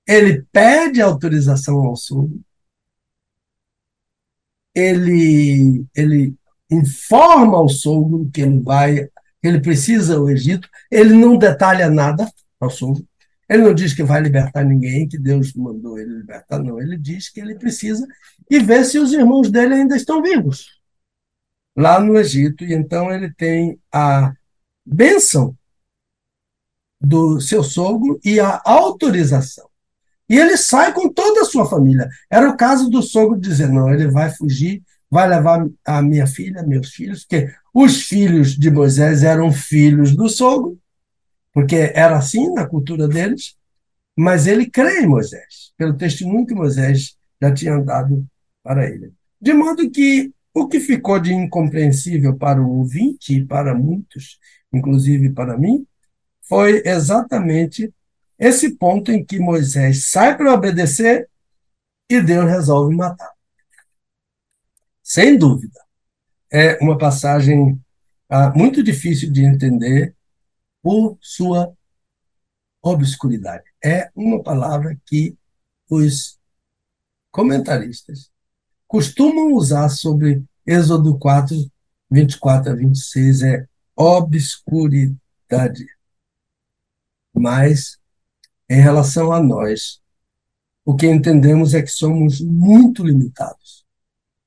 ele pede autorização ao sul, ele, ele informa ao sogro que ele vai, ele precisa o Egito, ele não detalha nada ao sogro, ele não diz que vai libertar ninguém, que Deus mandou ele libertar, não, ele diz que ele precisa e ver se os irmãos dele ainda estão vivos lá no Egito, e então ele tem a bênção do seu sogro e a autorização. E ele sai com toda a sua família. Era o caso do sogro dizer: não, ele vai fugir, vai levar a minha filha, meus filhos, porque Os filhos de Moisés eram filhos do sogro, porque era assim na cultura deles, mas ele crê em Moisés, pelo testemunho que Moisés já tinha dado para ele. De modo que o que ficou de incompreensível para o ouvinte e para muitos, inclusive para mim, foi exatamente esse ponto em que Moisés sai para obedecer e Deus resolve matar. Sem dúvida, é uma passagem ah, muito difícil de entender por sua obscuridade. É uma palavra que os comentaristas costumam usar sobre Êxodo 4, 24 a 26, é obscuridade. Mas, em relação a nós, o que entendemos é que somos muito limitados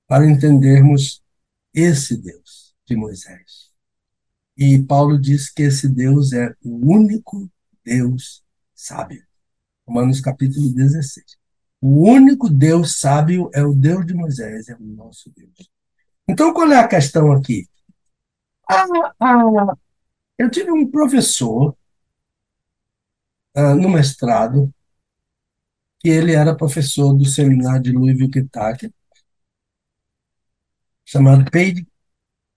para entendermos esse Deus de Moisés. E Paulo diz que esse Deus é o único Deus sábio. Romanos capítulo 16. O único Deus sábio é o Deus de Moisés, é o nosso Deus. Então, qual é a questão aqui? Ah, ah, eu tive um professor ah, no mestrado, que ele era professor do seminário de Louisville, Kentucky, chamado Paige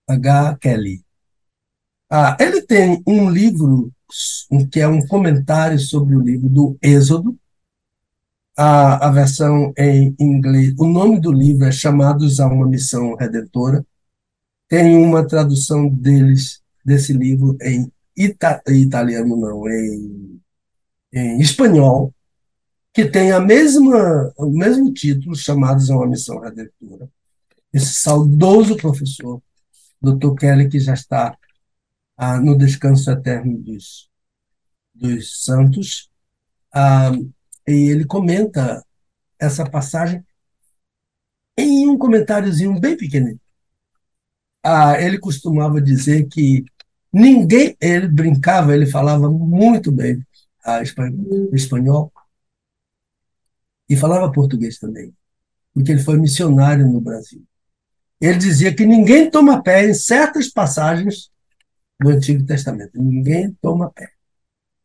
H. Kelly. Ah, ele tem um livro que é um comentário sobre o livro do Êxodo, a, a versão em inglês. O nome do livro é Chamados a uma Missão Redentora. Tem uma tradução deles desse livro em ita, italiano, não, em, em espanhol, que tem a mesma, o mesmo título, Chamados a uma Missão Redentora. Esse saudoso professor, Dr. Kelly, que já está ah, no descanso eterno dos, dos santos, ah, e ele comenta essa passagem em um comentáriozinho bem pequenino. Ah, ele costumava dizer que ninguém, ele brincava, ele falava muito bem espanhol e falava português também, porque ele foi missionário no Brasil. Ele dizia que ninguém toma pé em certas passagens do Antigo Testamento. Ninguém toma pé.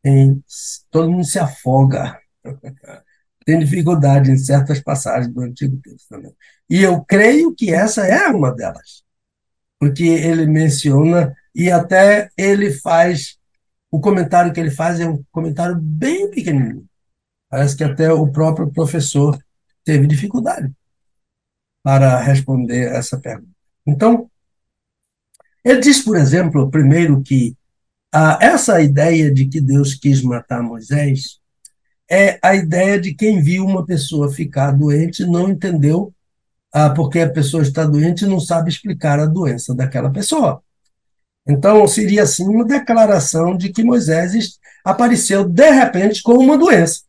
Em, todo mundo se afoga. Tem dificuldade em certas passagens do Antigo Testamento. E eu creio que essa é uma delas. Porque ele menciona, e até ele faz, o comentário que ele faz é um comentário bem pequenininho. Parece que até o próprio professor teve dificuldade para responder essa pergunta. Então, ele diz, por exemplo, primeiro que ah, essa ideia de que Deus quis matar Moisés é a ideia de quem viu uma pessoa ficar doente não entendeu ah, porque a pessoa está doente e não sabe explicar a doença daquela pessoa. Então, seria assim uma declaração de que Moisés apareceu de repente com uma doença.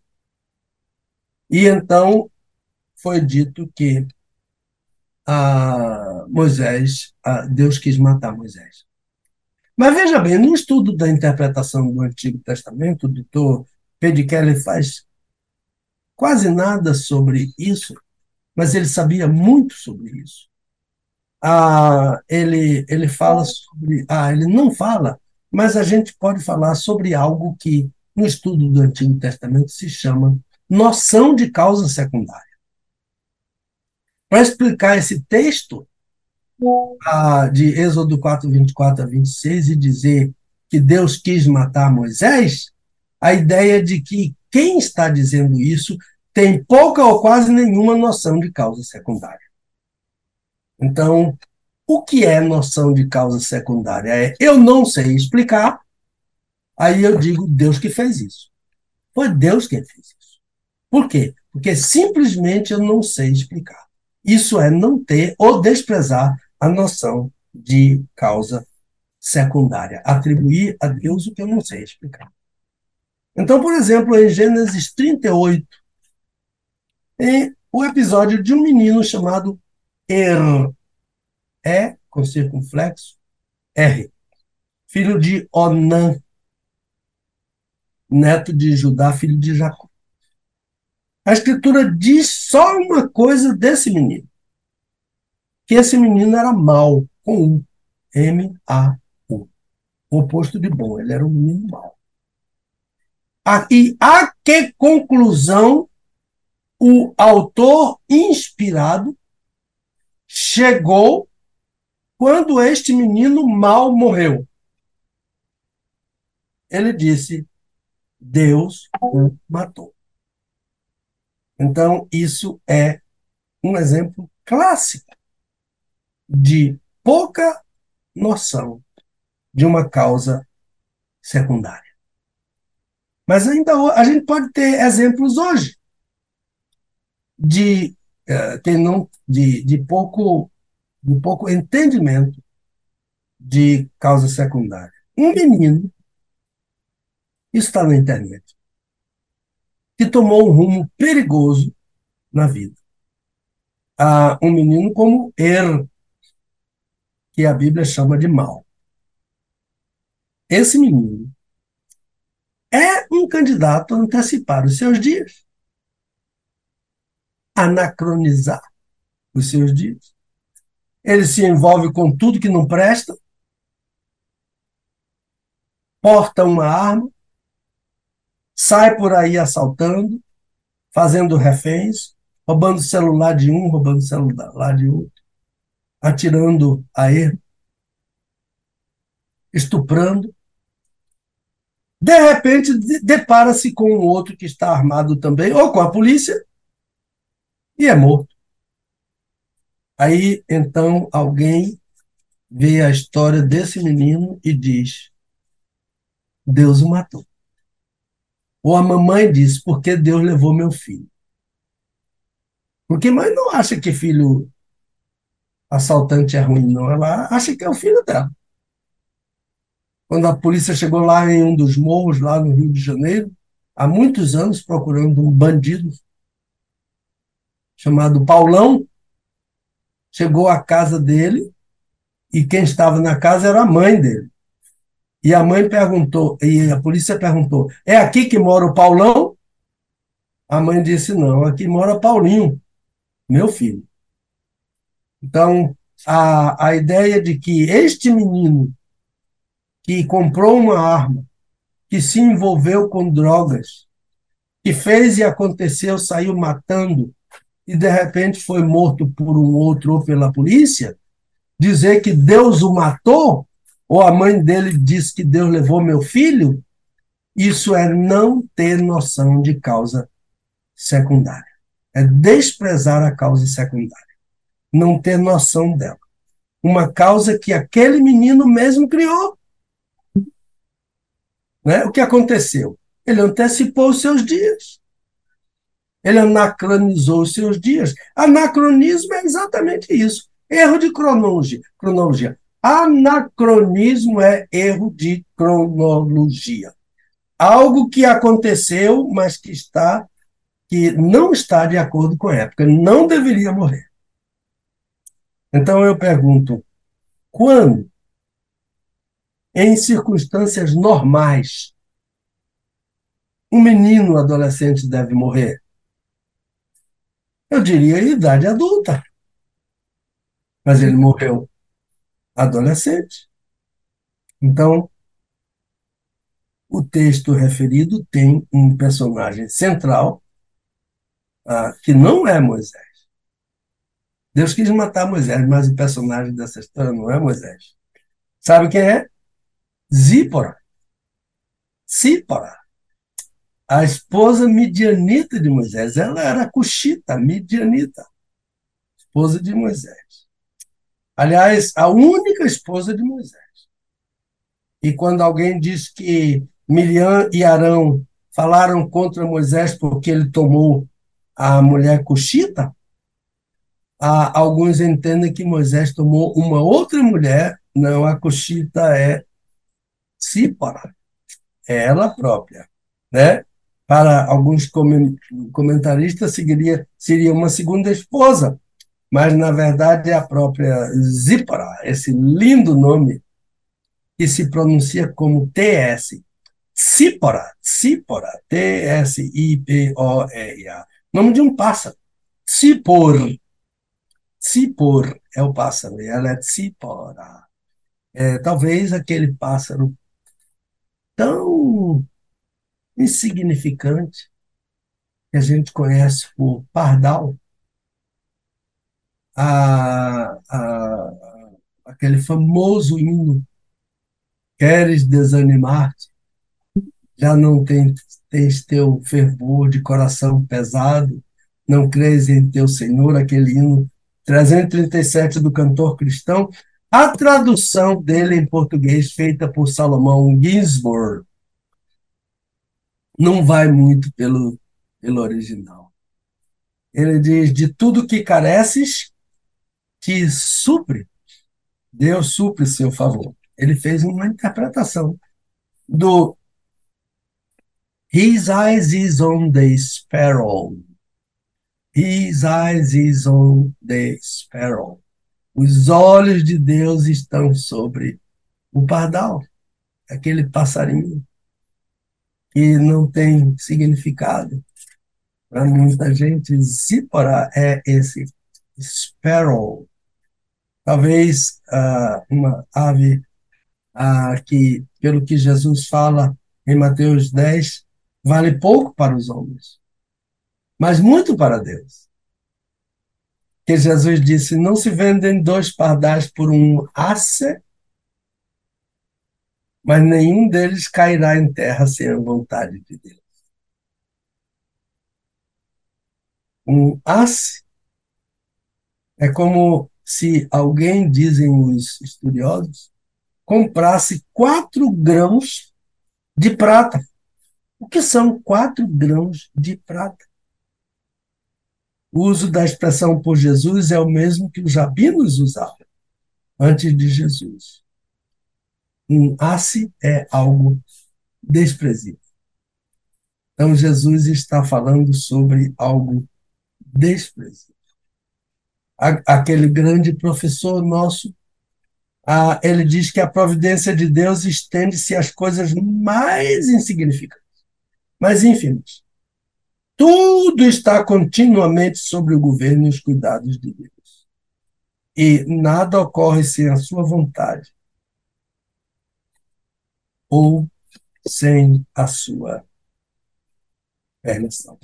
E então foi dito que a Moisés, a Deus quis matar Moisés. Mas veja bem, no estudo da interpretação do Antigo Testamento, o doutor Pedichelli faz quase nada sobre isso, mas ele sabia muito sobre isso. Ah, ele, ele fala sobre. Ah, ele não fala, mas a gente pode falar sobre algo que no estudo do Antigo Testamento se chama noção de causa secundária. Para explicar esse texto ah, de Êxodo 4, 24 a 26 e dizer que Deus quis matar Moisés, a ideia de que quem está dizendo isso tem pouca ou quase nenhuma noção de causa secundária. Então, o que é noção de causa secundária? É eu não sei explicar, aí eu digo Deus que fez isso. Foi Deus quem fez isso. Por quê? Porque simplesmente eu não sei explicar. Isso é não ter ou desprezar a noção de causa secundária, atribuir a Deus o que eu não sei explicar. Então, por exemplo, em Gênesis 38, tem o episódio de um menino chamado Er, é com circunflexo, R, filho de Onã, neto de Judá, filho de Jacó. A escritura diz só uma coisa desse menino: que esse menino era mau, com um. M-A-U. O oposto de bom, ele era um menino mau. E a que conclusão o autor inspirado chegou quando este menino mal morreu? Ele disse: Deus o matou. Então, isso é um exemplo clássico de pouca noção de uma causa secundária. Mas ainda a gente pode ter exemplos hoje de, uh, não, de, de, pouco, de pouco entendimento de causa secundária. Um menino, isso está na internet, que tomou um rumo perigoso na vida. Ah, um menino como Er, que a Bíblia chama de mal. Esse menino é um candidato a antecipar os seus dias, anacronizar os seus dias. Ele se envolve com tudo que não presta, porta uma arma, sai por aí assaltando, fazendo reféns, roubando celular de um, roubando celular de outro, atirando a erro, estuprando. De repente, depara-se com um outro que está armado também, ou com a polícia, e é morto. Aí, então, alguém vê a história desse menino e diz: Deus o matou. Ou a mamãe diz: Por que Deus levou meu filho? Porque mãe não acha que filho assaltante é ruim, não. Ela acha que é o filho dela. Quando a polícia chegou lá em um dos morros, lá no Rio de Janeiro, há muitos anos, procurando um bandido chamado Paulão, chegou à casa dele e quem estava na casa era a mãe dele. E a mãe perguntou, e a polícia perguntou: é aqui que mora o Paulão? A mãe disse: não, aqui mora Paulinho meu filho. Então, a, a ideia de que este menino que comprou uma arma, que se envolveu com drogas, que fez e aconteceu, saiu matando, e de repente foi morto por um outro ou pela polícia, dizer que Deus o matou, ou a mãe dele diz que Deus levou meu filho, isso é não ter noção de causa secundária é desprezar a causa secundária, não ter noção dela. Uma causa que aquele menino mesmo criou. Né? O que aconteceu? Ele antecipou os seus dias. Ele anacronizou os seus dias. Anacronismo é exatamente isso. Erro de cronologia. cronologia. Anacronismo é erro de cronologia. Algo que aconteceu, mas que está que não está de acordo com a época, não deveria morrer. Então eu pergunto: quando, em circunstâncias normais, um menino adolescente deve morrer? Eu diria idade adulta. Mas ele morreu adolescente. Então, o texto referido tem um personagem central ah, que não é Moisés. Deus quis matar Moisés, mas o personagem dessa história não é Moisés. Sabe quem é? Zípora. Zípora. A esposa midianita de Moisés. Ela era cuxita, midianita. Esposa de Moisés. Aliás, a única esposa de Moisés. E quando alguém diz que Miriam e Arão falaram contra Moisés porque ele tomou a mulher cuxita, alguns entendem que Moisés tomou uma outra mulher, não, a cuxita é Sípara, é ela própria, né? Para alguns comentaristas seria, seria uma segunda esposa, mas na verdade é a própria Zípara, esse lindo nome que se pronuncia como TS, Sípora, Sípora, T-S-I-P-O-R-A. Nome de um pássaro. Tsipor. Tsipor é o pássaro, e ela é tsipora. É, talvez aquele pássaro tão insignificante que a gente conhece por pardal, a, a, aquele famoso hino Queres desanimar-te? Já não tens, tens teu fervor de coração pesado? Não crês em teu Senhor? Aquele hino 337 do cantor cristão. A tradução dele em português, feita por Salomão Ginsburg, não vai muito pelo, pelo original. Ele diz: De tudo que careces, te supre. Deus supre seu favor. Ele fez uma interpretação do His eyes is on the sparrow. His eyes is on the sparrow. Os olhos de Deus estão sobre o pardal, aquele passarinho que não tem significado. Para muita gente, Zípora é esse sparrow, talvez uh, uma ave uh, que, pelo que Jesus fala em Mateus 10, vale pouco para os homens, mas muito para Deus. Que Jesus disse: Não se vendem dois pardais por um asse, mas nenhum deles cairá em terra sem a vontade de Deus. Um asse é como se alguém, dizem os estudiosos, comprasse quatro grãos de prata. O que são quatro grãos de prata? O uso da expressão por Jesus é o mesmo que os rabinos usavam antes de Jesus. Um asse é algo desprezível. Então, Jesus está falando sobre algo desprezível aquele grande professor nosso, ele diz que a providência de Deus estende-se às coisas mais insignificantes, mais ínfimas. Tudo está continuamente sobre o governo e os cuidados de Deus. E nada ocorre sem a sua vontade ou sem a sua permissão.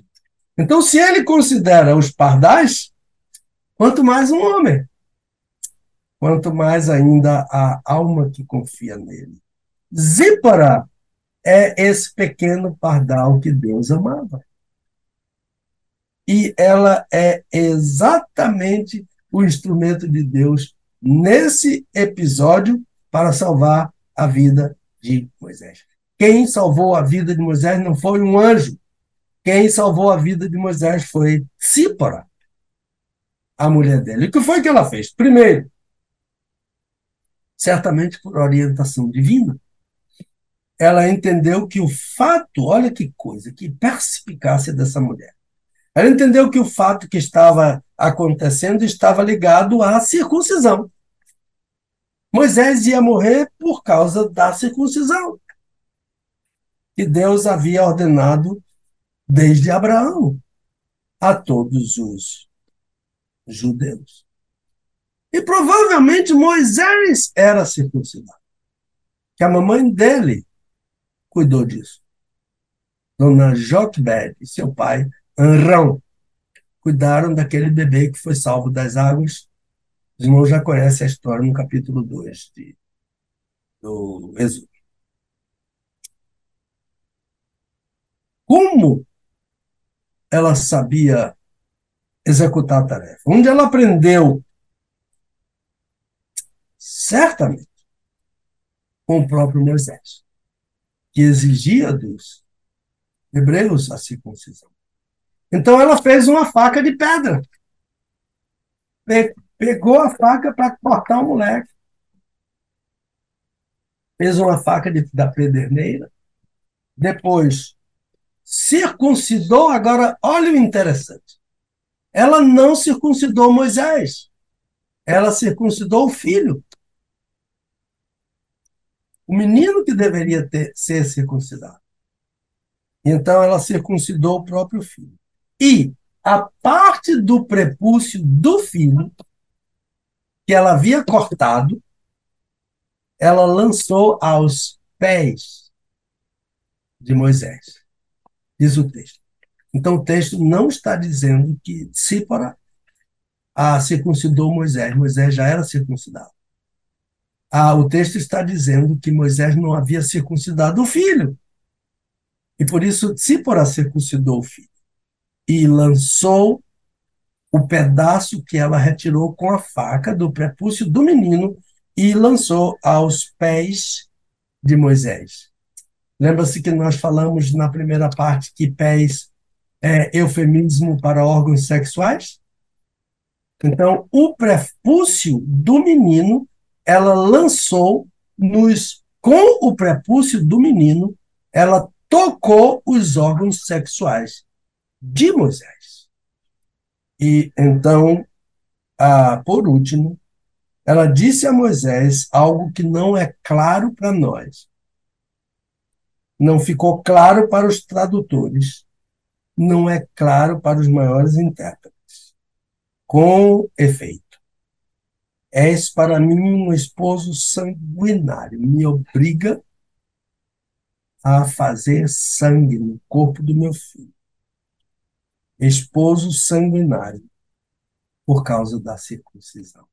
Então, se ele considera os pardais, Quanto mais um homem, quanto mais ainda a alma que confia nele. Zípara é esse pequeno pardal que Deus amava. E ela é exatamente o instrumento de Deus nesse episódio para salvar a vida de Moisés. Quem salvou a vida de Moisés não foi um anjo. Quem salvou a vida de Moisés foi Sípora a mulher dele. O que foi que ela fez? Primeiro, certamente por orientação divina, ela entendeu que o fato, olha que coisa, que perspicácia dessa mulher. Ela entendeu que o fato que estava acontecendo estava ligado à circuncisão. Moisés ia morrer por causa da circuncisão, que Deus havia ordenado desde Abraão a todos os judeus. E provavelmente Moisés era circuncidado, que a mamãe dele cuidou disso. Dona Joquebed e seu pai, Anrão, cuidaram daquele bebê que foi salvo das águas. Os irmãos já conhecem a história no capítulo 2 de, do Êxodo. Como ela sabia executar a tarefa. Onde ela aprendeu, certamente, com o próprio Moisés, que exigia dos hebreus a circuncisão. Então ela fez uma faca de pedra. Pegou a faca para cortar o moleque. Fez uma faca de, da pederneira. Depois circuncidou. Agora, olha o interessante. Ela não circuncidou Moisés. Ela circuncidou o filho. O menino que deveria ter, ser circuncidado. Então ela circuncidou o próprio filho. E a parte do prepúcio do filho, que ela havia cortado, ela lançou aos pés de Moisés. Diz o texto. Então o texto não está dizendo que Sípora a circuncidou Moisés. Moisés já era circuncidado. Ah, o texto está dizendo que Moisés não havia circuncidado o filho. E por isso Sípora circuncidou o filho. E lançou o pedaço que ela retirou com a faca do prepúcio do menino e lançou aos pés de Moisés. Lembra-se que nós falamos na primeira parte que pés é eufemismo para órgãos sexuais? Então, o prepúcio do menino, ela lançou nos com o prepúcio do menino, ela tocou os órgãos sexuais de Moisés. E então, ah, por último, ela disse a Moisés algo que não é claro para nós. Não ficou claro para os tradutores, não é claro para os maiores intérpretes. Com efeito, és para mim um esposo sanguinário, me obriga a fazer sangue no corpo do meu filho. Esposo sanguinário, por causa da circuncisão.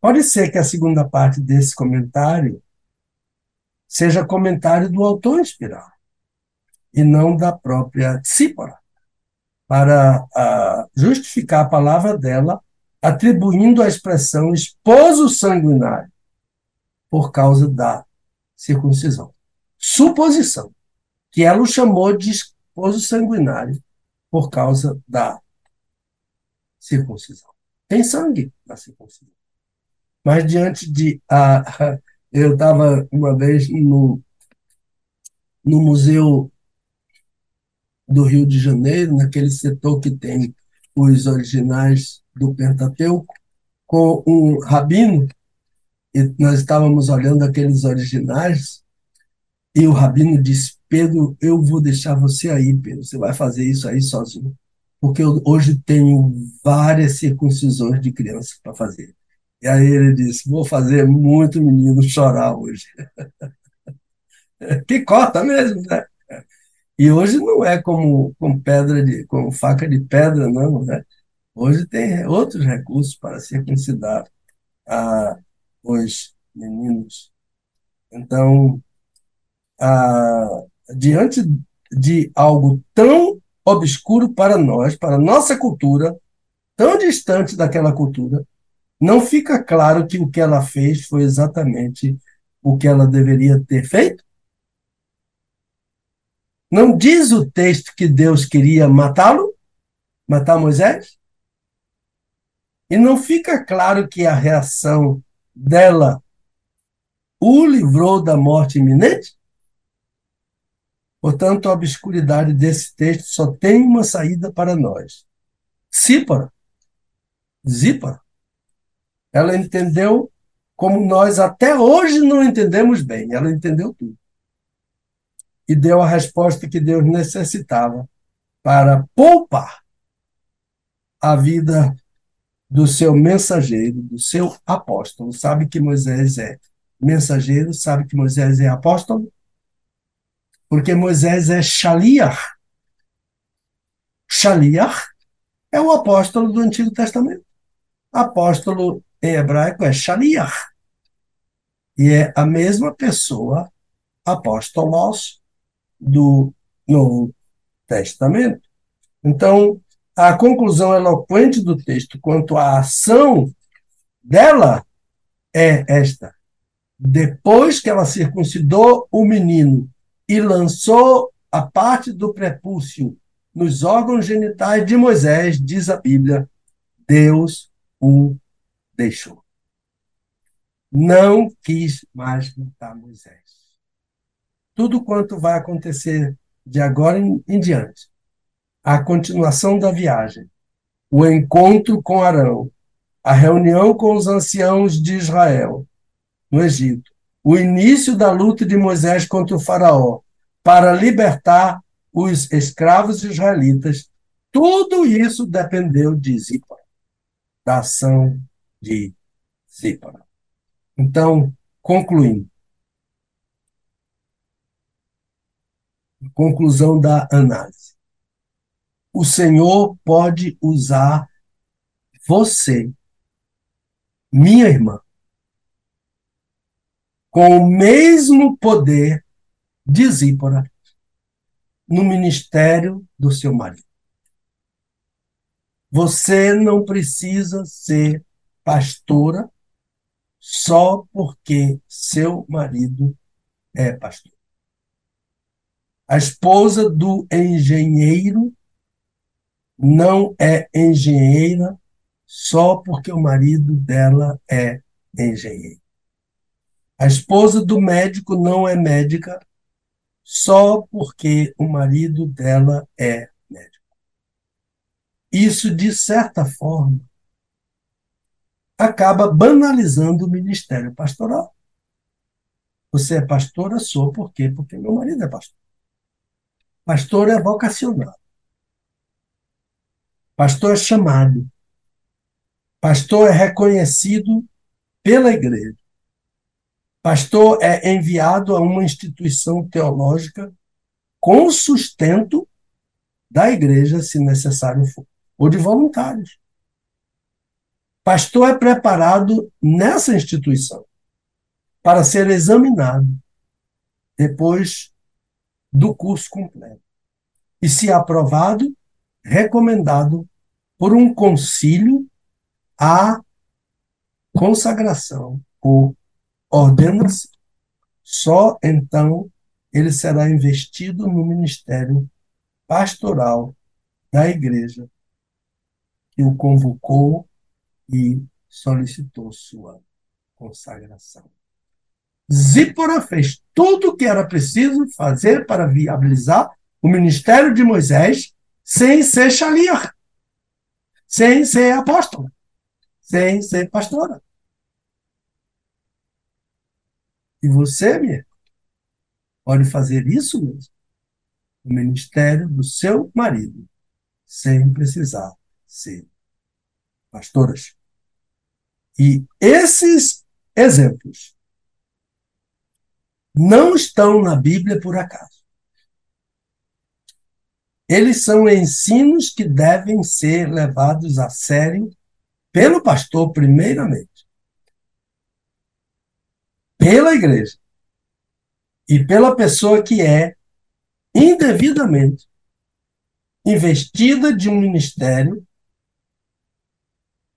Pode ser que a segunda parte desse comentário seja comentário do autor inspirado e não da própria Tsípora, para uh, justificar a palavra dela, atribuindo a expressão esposo sanguinário por causa da circuncisão. Suposição que ela o chamou de esposo sanguinário por causa da circuncisão. Tem sangue na circuncisão. Mas diante de. a eu estava uma vez no, no Museu do Rio de Janeiro, naquele setor que tem os originais do Pentateuco, com um rabino, e nós estávamos olhando aqueles originais, e o rabino disse: Pedro, eu vou deixar você aí, Pedro, você vai fazer isso aí sozinho, porque eu hoje tenho várias circuncisões de criança para fazer. E aí ele disse: Vou fazer muito menino chorar hoje. Picota mesmo, né? E hoje não é como com pedra de, com faca de pedra, não, né? Hoje tem outros recursos para circuncidar a, os meninos. Então, a, diante de algo tão obscuro para nós, para nossa cultura, tão distante daquela cultura, não fica claro que o que ela fez foi exatamente o que ela deveria ter feito? Não diz o texto que Deus queria matá-lo? Matar Moisés? E não fica claro que a reação dela o livrou da morte iminente? Portanto, a obscuridade desse texto só tem uma saída para nós. Sípara, Zípara, ela entendeu como nós até hoje não entendemos bem. Ela entendeu tudo. E deu a resposta que Deus necessitava para poupar a vida do seu mensageiro, do seu apóstolo. Sabe que Moisés é mensageiro, sabe que Moisés é apóstolo? Porque Moisés é Shaliach. Shaliach é o apóstolo do Antigo Testamento. Apóstolo em hebraico é Shaliach. E é a mesma pessoa, apóstolos, do Novo Testamento. Então, a conclusão eloquente do texto quanto à ação dela é esta. Depois que ela circuncidou o menino e lançou a parte do prepúcio nos órgãos genitais de Moisés, diz a Bíblia, Deus o deixou. Não quis mais matar Moisés. Tudo quanto vai acontecer de agora em, em diante, a continuação da viagem, o encontro com Arão, a reunião com os anciãos de Israel no Egito, o início da luta de Moisés contra o Faraó para libertar os escravos israelitas, tudo isso dependeu de Zipa, da ação de Zípora. Então, concluindo. Conclusão da análise. O Senhor pode usar você, minha irmã, com o mesmo poder de Zípora no ministério do seu marido. Você não precisa ser pastora só porque seu marido é pastor. A esposa do engenheiro não é engenheira só porque o marido dela é engenheiro. A esposa do médico não é médica só porque o marido dela é médico. Isso, de certa forma, acaba banalizando o ministério pastoral. Você é pastora, sou por quê? Porque meu marido é pastor. Pastor é vocacionado. Pastor é chamado. Pastor é reconhecido pela igreja. Pastor é enviado a uma instituição teológica com sustento da igreja, se necessário for, ou de voluntários. Pastor é preparado nessa instituição para ser examinado depois do curso completo. E, se aprovado, recomendado por um concílio a consagração ou ordena-se, só então ele será investido no ministério pastoral da igreja que o convocou e solicitou sua consagração. Zípora fez tudo o que era preciso fazer para viabilizar o ministério de Moisés sem ser xalia, sem ser apóstola, sem ser pastora. E você, minha, pode fazer isso mesmo. O ministério do seu marido, sem precisar ser pastoras. E esses exemplos não estão na Bíblia por acaso. Eles são ensinos que devem ser levados a sério pelo pastor, primeiramente pela igreja e pela pessoa que é indevidamente investida de um ministério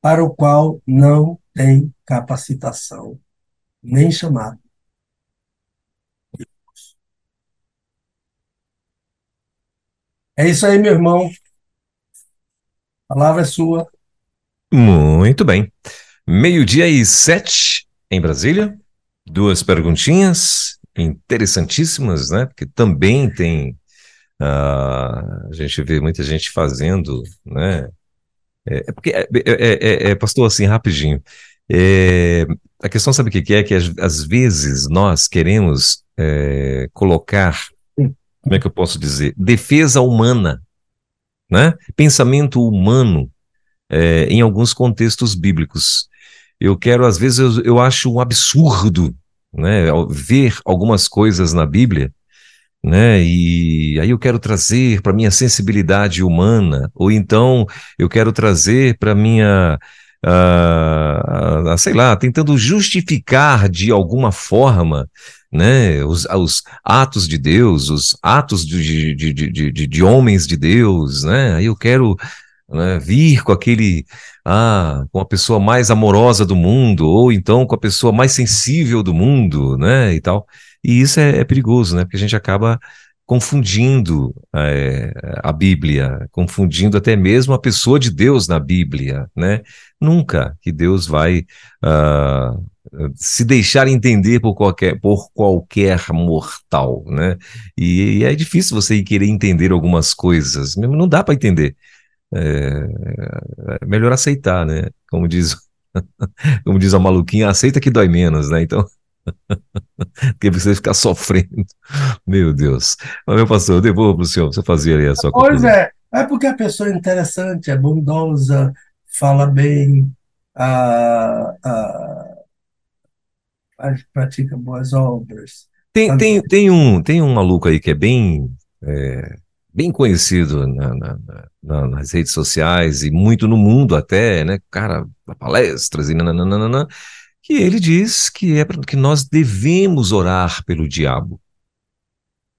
para o qual não tem capacitação nem chamado. É isso aí, meu irmão. A palavra é sua. Muito bem. Meio-dia e sete em Brasília duas perguntinhas interessantíssimas, né? Porque também tem uh, a gente vê muita gente fazendo, né? É, é porque é, é, é, é, pastor assim rapidinho. É, a questão sabe o que é que às, às vezes nós queremos colocar, como é que eu posso dizer, defesa humana, né? Pensamento humano em alguns contextos bíblicos. Eu quero, às vezes, eu, eu acho um absurdo né, ver algumas coisas na Bíblia, né, e aí eu quero trazer para minha sensibilidade humana, ou então eu quero trazer para minha, uh, uh, sei lá, tentando justificar de alguma forma, né, os, os atos de Deus, os atos de, de, de, de, de homens de Deus, né, aí eu quero né, vir com aquele ah, com a pessoa mais amorosa do mundo, ou então com a pessoa mais sensível do mundo, né, e tal. E isso é, é perigoso, né, porque a gente acaba confundindo é, a Bíblia, confundindo até mesmo a pessoa de Deus na Bíblia, né? Nunca que Deus vai uh, se deixar entender por qualquer, por qualquer mortal, né? E, e é difícil você querer entender algumas coisas, não dá para entender. É, é melhor aceitar, né? Como diz, como diz a maluquinha, aceita que dói menos, né? Então, porque você ficar sofrendo. Meu Deus. Mas, meu pastor, eu devolvo para o senhor, você fazia aí a sua Pois é, é porque a pessoa é interessante, é bondosa, fala bem, a, a, pratica boas obras. Tem, tem, tem, um, tem um maluco aí que é bem, é, bem conhecido na, na, na, nas redes sociais e muito no mundo até, né? Cara, palestras e nananana, que ele diz que é que nós devemos orar pelo diabo.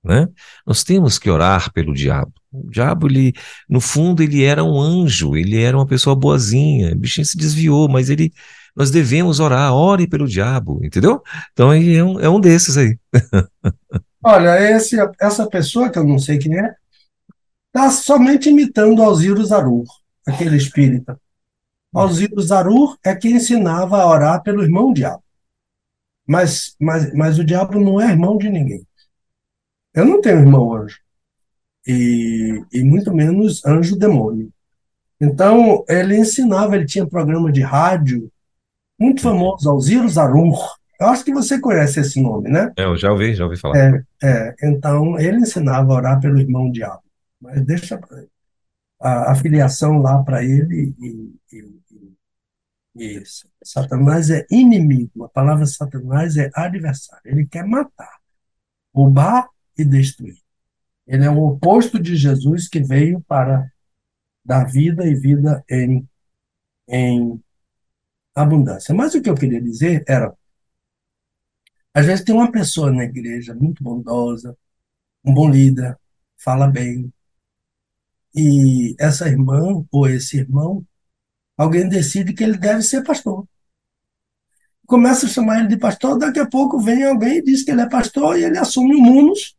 Né? Nós temos que orar pelo diabo. O diabo, ele, no fundo, ele era um anjo, ele era uma pessoa boazinha, o bichinho se desviou, mas ele, nós devemos orar, ore pelo diabo, entendeu? Então é um, é um desses aí. Olha, esse, essa pessoa, que eu não sei quem é, está somente imitando Alziro Zarur, aquele espírita. Alziro Zarur é que ensinava a orar pelo irmão diabo. Mas, mas, mas o diabo não é irmão de ninguém. Eu não tenho irmão anjo. E, e muito menos anjo demônio. Então, ele ensinava, ele tinha programa de rádio muito famoso, Alziro Zarur. Eu acho que você conhece esse nome, né? É, eu já ouvi, já ouvi falar. É, é, então, ele ensinava a orar pelo irmão diabo. Mas deixa a, a filiação lá para ele e, e, e. Satanás é inimigo. A palavra Satanás é adversário. Ele quer matar, roubar e destruir. Ele é o oposto de Jesus que veio para dar vida e vida em, em abundância. Mas o que eu queria dizer era: às vezes tem uma pessoa na igreja muito bondosa, um bom líder, fala bem, e essa irmã ou esse irmão, alguém decide que ele deve ser pastor. Começa a chamar ele de pastor, daqui a pouco vem alguém e diz que ele é pastor e ele assume o munus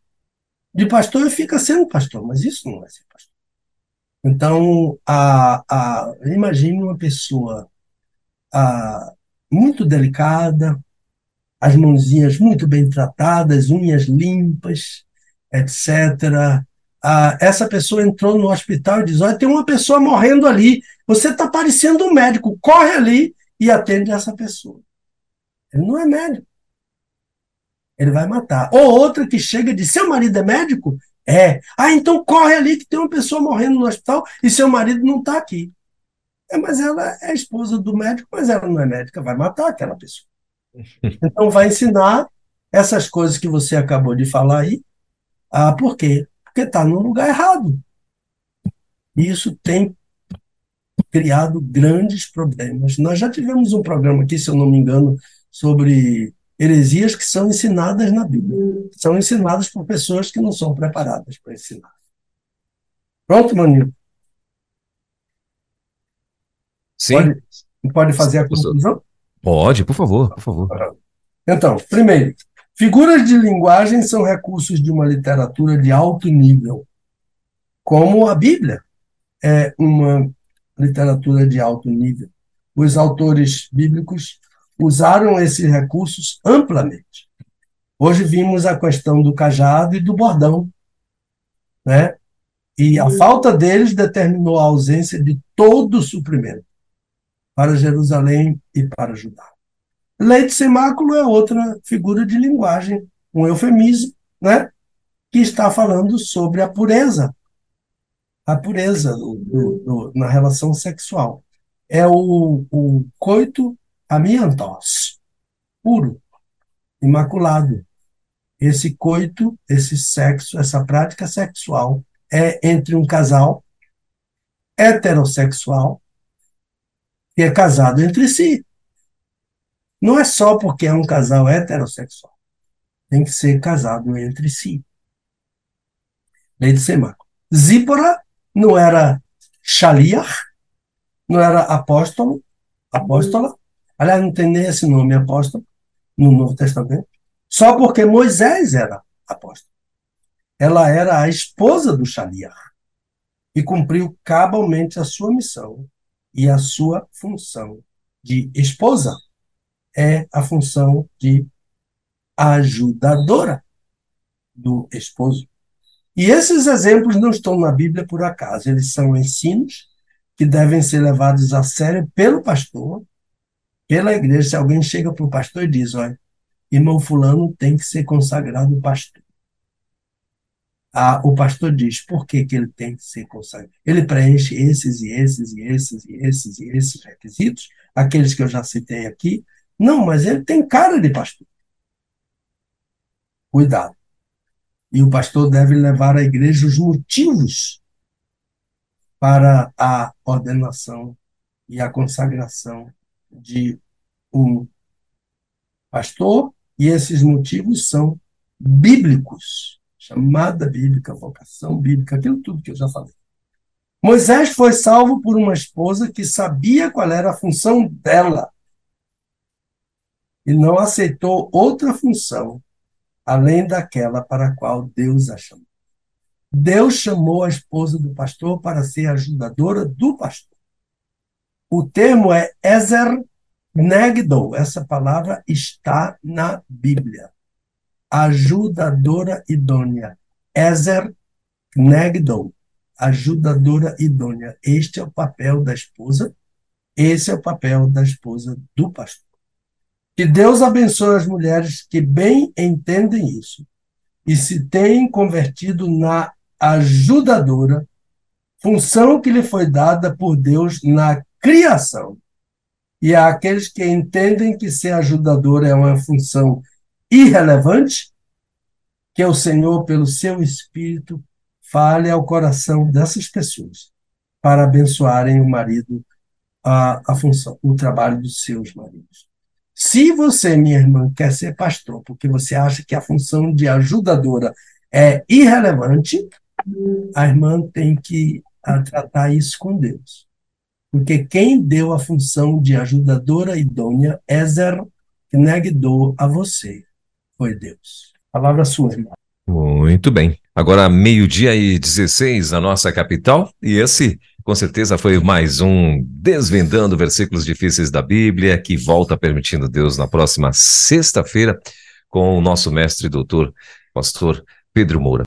de pastor e fica sendo pastor, mas isso não é ser pastor. Então, a, a, imagine uma pessoa a, muito delicada, as mãozinhas muito bem tratadas, unhas limpas, etc. essa pessoa entrou no hospital e diz: Olha, tem uma pessoa morrendo ali, você está parecendo um médico, corre ali e atende essa pessoa. Ele não é médico ele vai matar. Ou outra que chega de seu marido é médico? É. Ah, então corre ali que tem uma pessoa morrendo no hospital e seu marido não está aqui. É, mas ela é esposa do médico, mas ela não é médica, vai matar aquela pessoa. Então vai ensinar essas coisas que você acabou de falar aí. Ah, por quê? Porque está no lugar errado. E isso tem criado grandes problemas. Nós já tivemos um programa aqui, se eu não me engano, sobre heresias que são ensinadas na Bíblia. São ensinadas por pessoas que não são preparadas para ensinar. Pronto, Manilo? Sim. Pode, pode fazer a conclusão? Pode, por favor, por favor. Então, primeiro, figuras de linguagem são recursos de uma literatura de alto nível, como a Bíblia é uma literatura de alto nível. Os autores bíblicos usaram esses recursos amplamente. Hoje vimos a questão do cajado e do bordão, né? E a falta deles determinou a ausência de todo o suprimento para Jerusalém e para Judá. Leite sem máculo é outra figura de linguagem, um eufemismo, né? Que está falando sobre a pureza, a pureza do, do, do, na relação sexual. É o, o coito amiantos, puro, imaculado. Esse coito, esse sexo, essa prática sexual é entre um casal heterossexual que é casado entre si. Não é só porque é um casal heterossexual. Tem que ser casado entre si. Lei de Semaco. Zípora não era Shaliach, não era apóstolo, apóstola, Aliás, não tem nem esse nome apóstolo no Novo Testamento, só porque Moisés era apóstolo. Ela era a esposa do Shaliach e cumpriu cabalmente a sua missão e a sua função de esposa é a função de ajudadora do esposo. E esses exemplos não estão na Bíblia por acaso, eles são ensinos que devem ser levados a sério pelo pastor pela igreja, se alguém chega para o pastor e diz, olha, irmão fulano tem que ser consagrado pastor. Ah, o pastor diz, por que, que ele tem que ser consagrado? Ele preenche esses e esses e esses e esses e esses requisitos, aqueles que eu já citei aqui. Não, mas ele tem cara de pastor. cuidado. E o pastor deve levar à igreja os motivos para a ordenação e a consagração de um pastor, e esses motivos são bíblicos, chamada bíblica, vocação bíblica, aquilo tudo que eu já falei. Moisés foi salvo por uma esposa que sabia qual era a função dela e não aceitou outra função além daquela para a qual Deus a chamou. Deus chamou a esposa do pastor para ser ajudadora do pastor. O termo é Ezer Negdo. Essa palavra está na Bíblia. Ajudadora idônea. Ezer Negdo. Ajudadora idônea. Este é o papel da esposa. Esse é o papel da esposa do pastor. Que Deus abençoe as mulheres que bem entendem isso e se têm convertido na ajudadora, função que lhe foi dada por Deus na criação. E há aqueles que entendem que ser ajudador é uma função irrelevante, que o Senhor, pelo seu Espírito, fale ao coração dessas pessoas para abençoarem o marido, a, a função, o trabalho dos seus maridos. Se você, minha irmã, quer ser pastor porque você acha que a função de ajudadora é irrelevante, a irmã tem que tratar isso com Deus. Porque quem deu a função de ajudadora idônea, Ezer Knegdou a você, foi Deus. Palavra sua, irmã. Muito bem. Agora, meio-dia e 16 na nossa capital, e esse com certeza foi mais um Desvendando Versículos Difíceis da Bíblia, que volta permitindo Deus na próxima sexta-feira com o nosso mestre doutor, pastor Pedro Moura.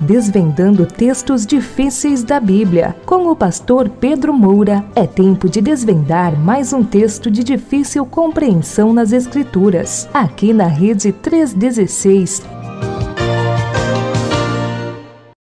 Desvendando textos difíceis da Bíblia. Com o pastor Pedro Moura, é tempo de desvendar mais um texto de difícil compreensão nas Escrituras. Aqui na Rede 316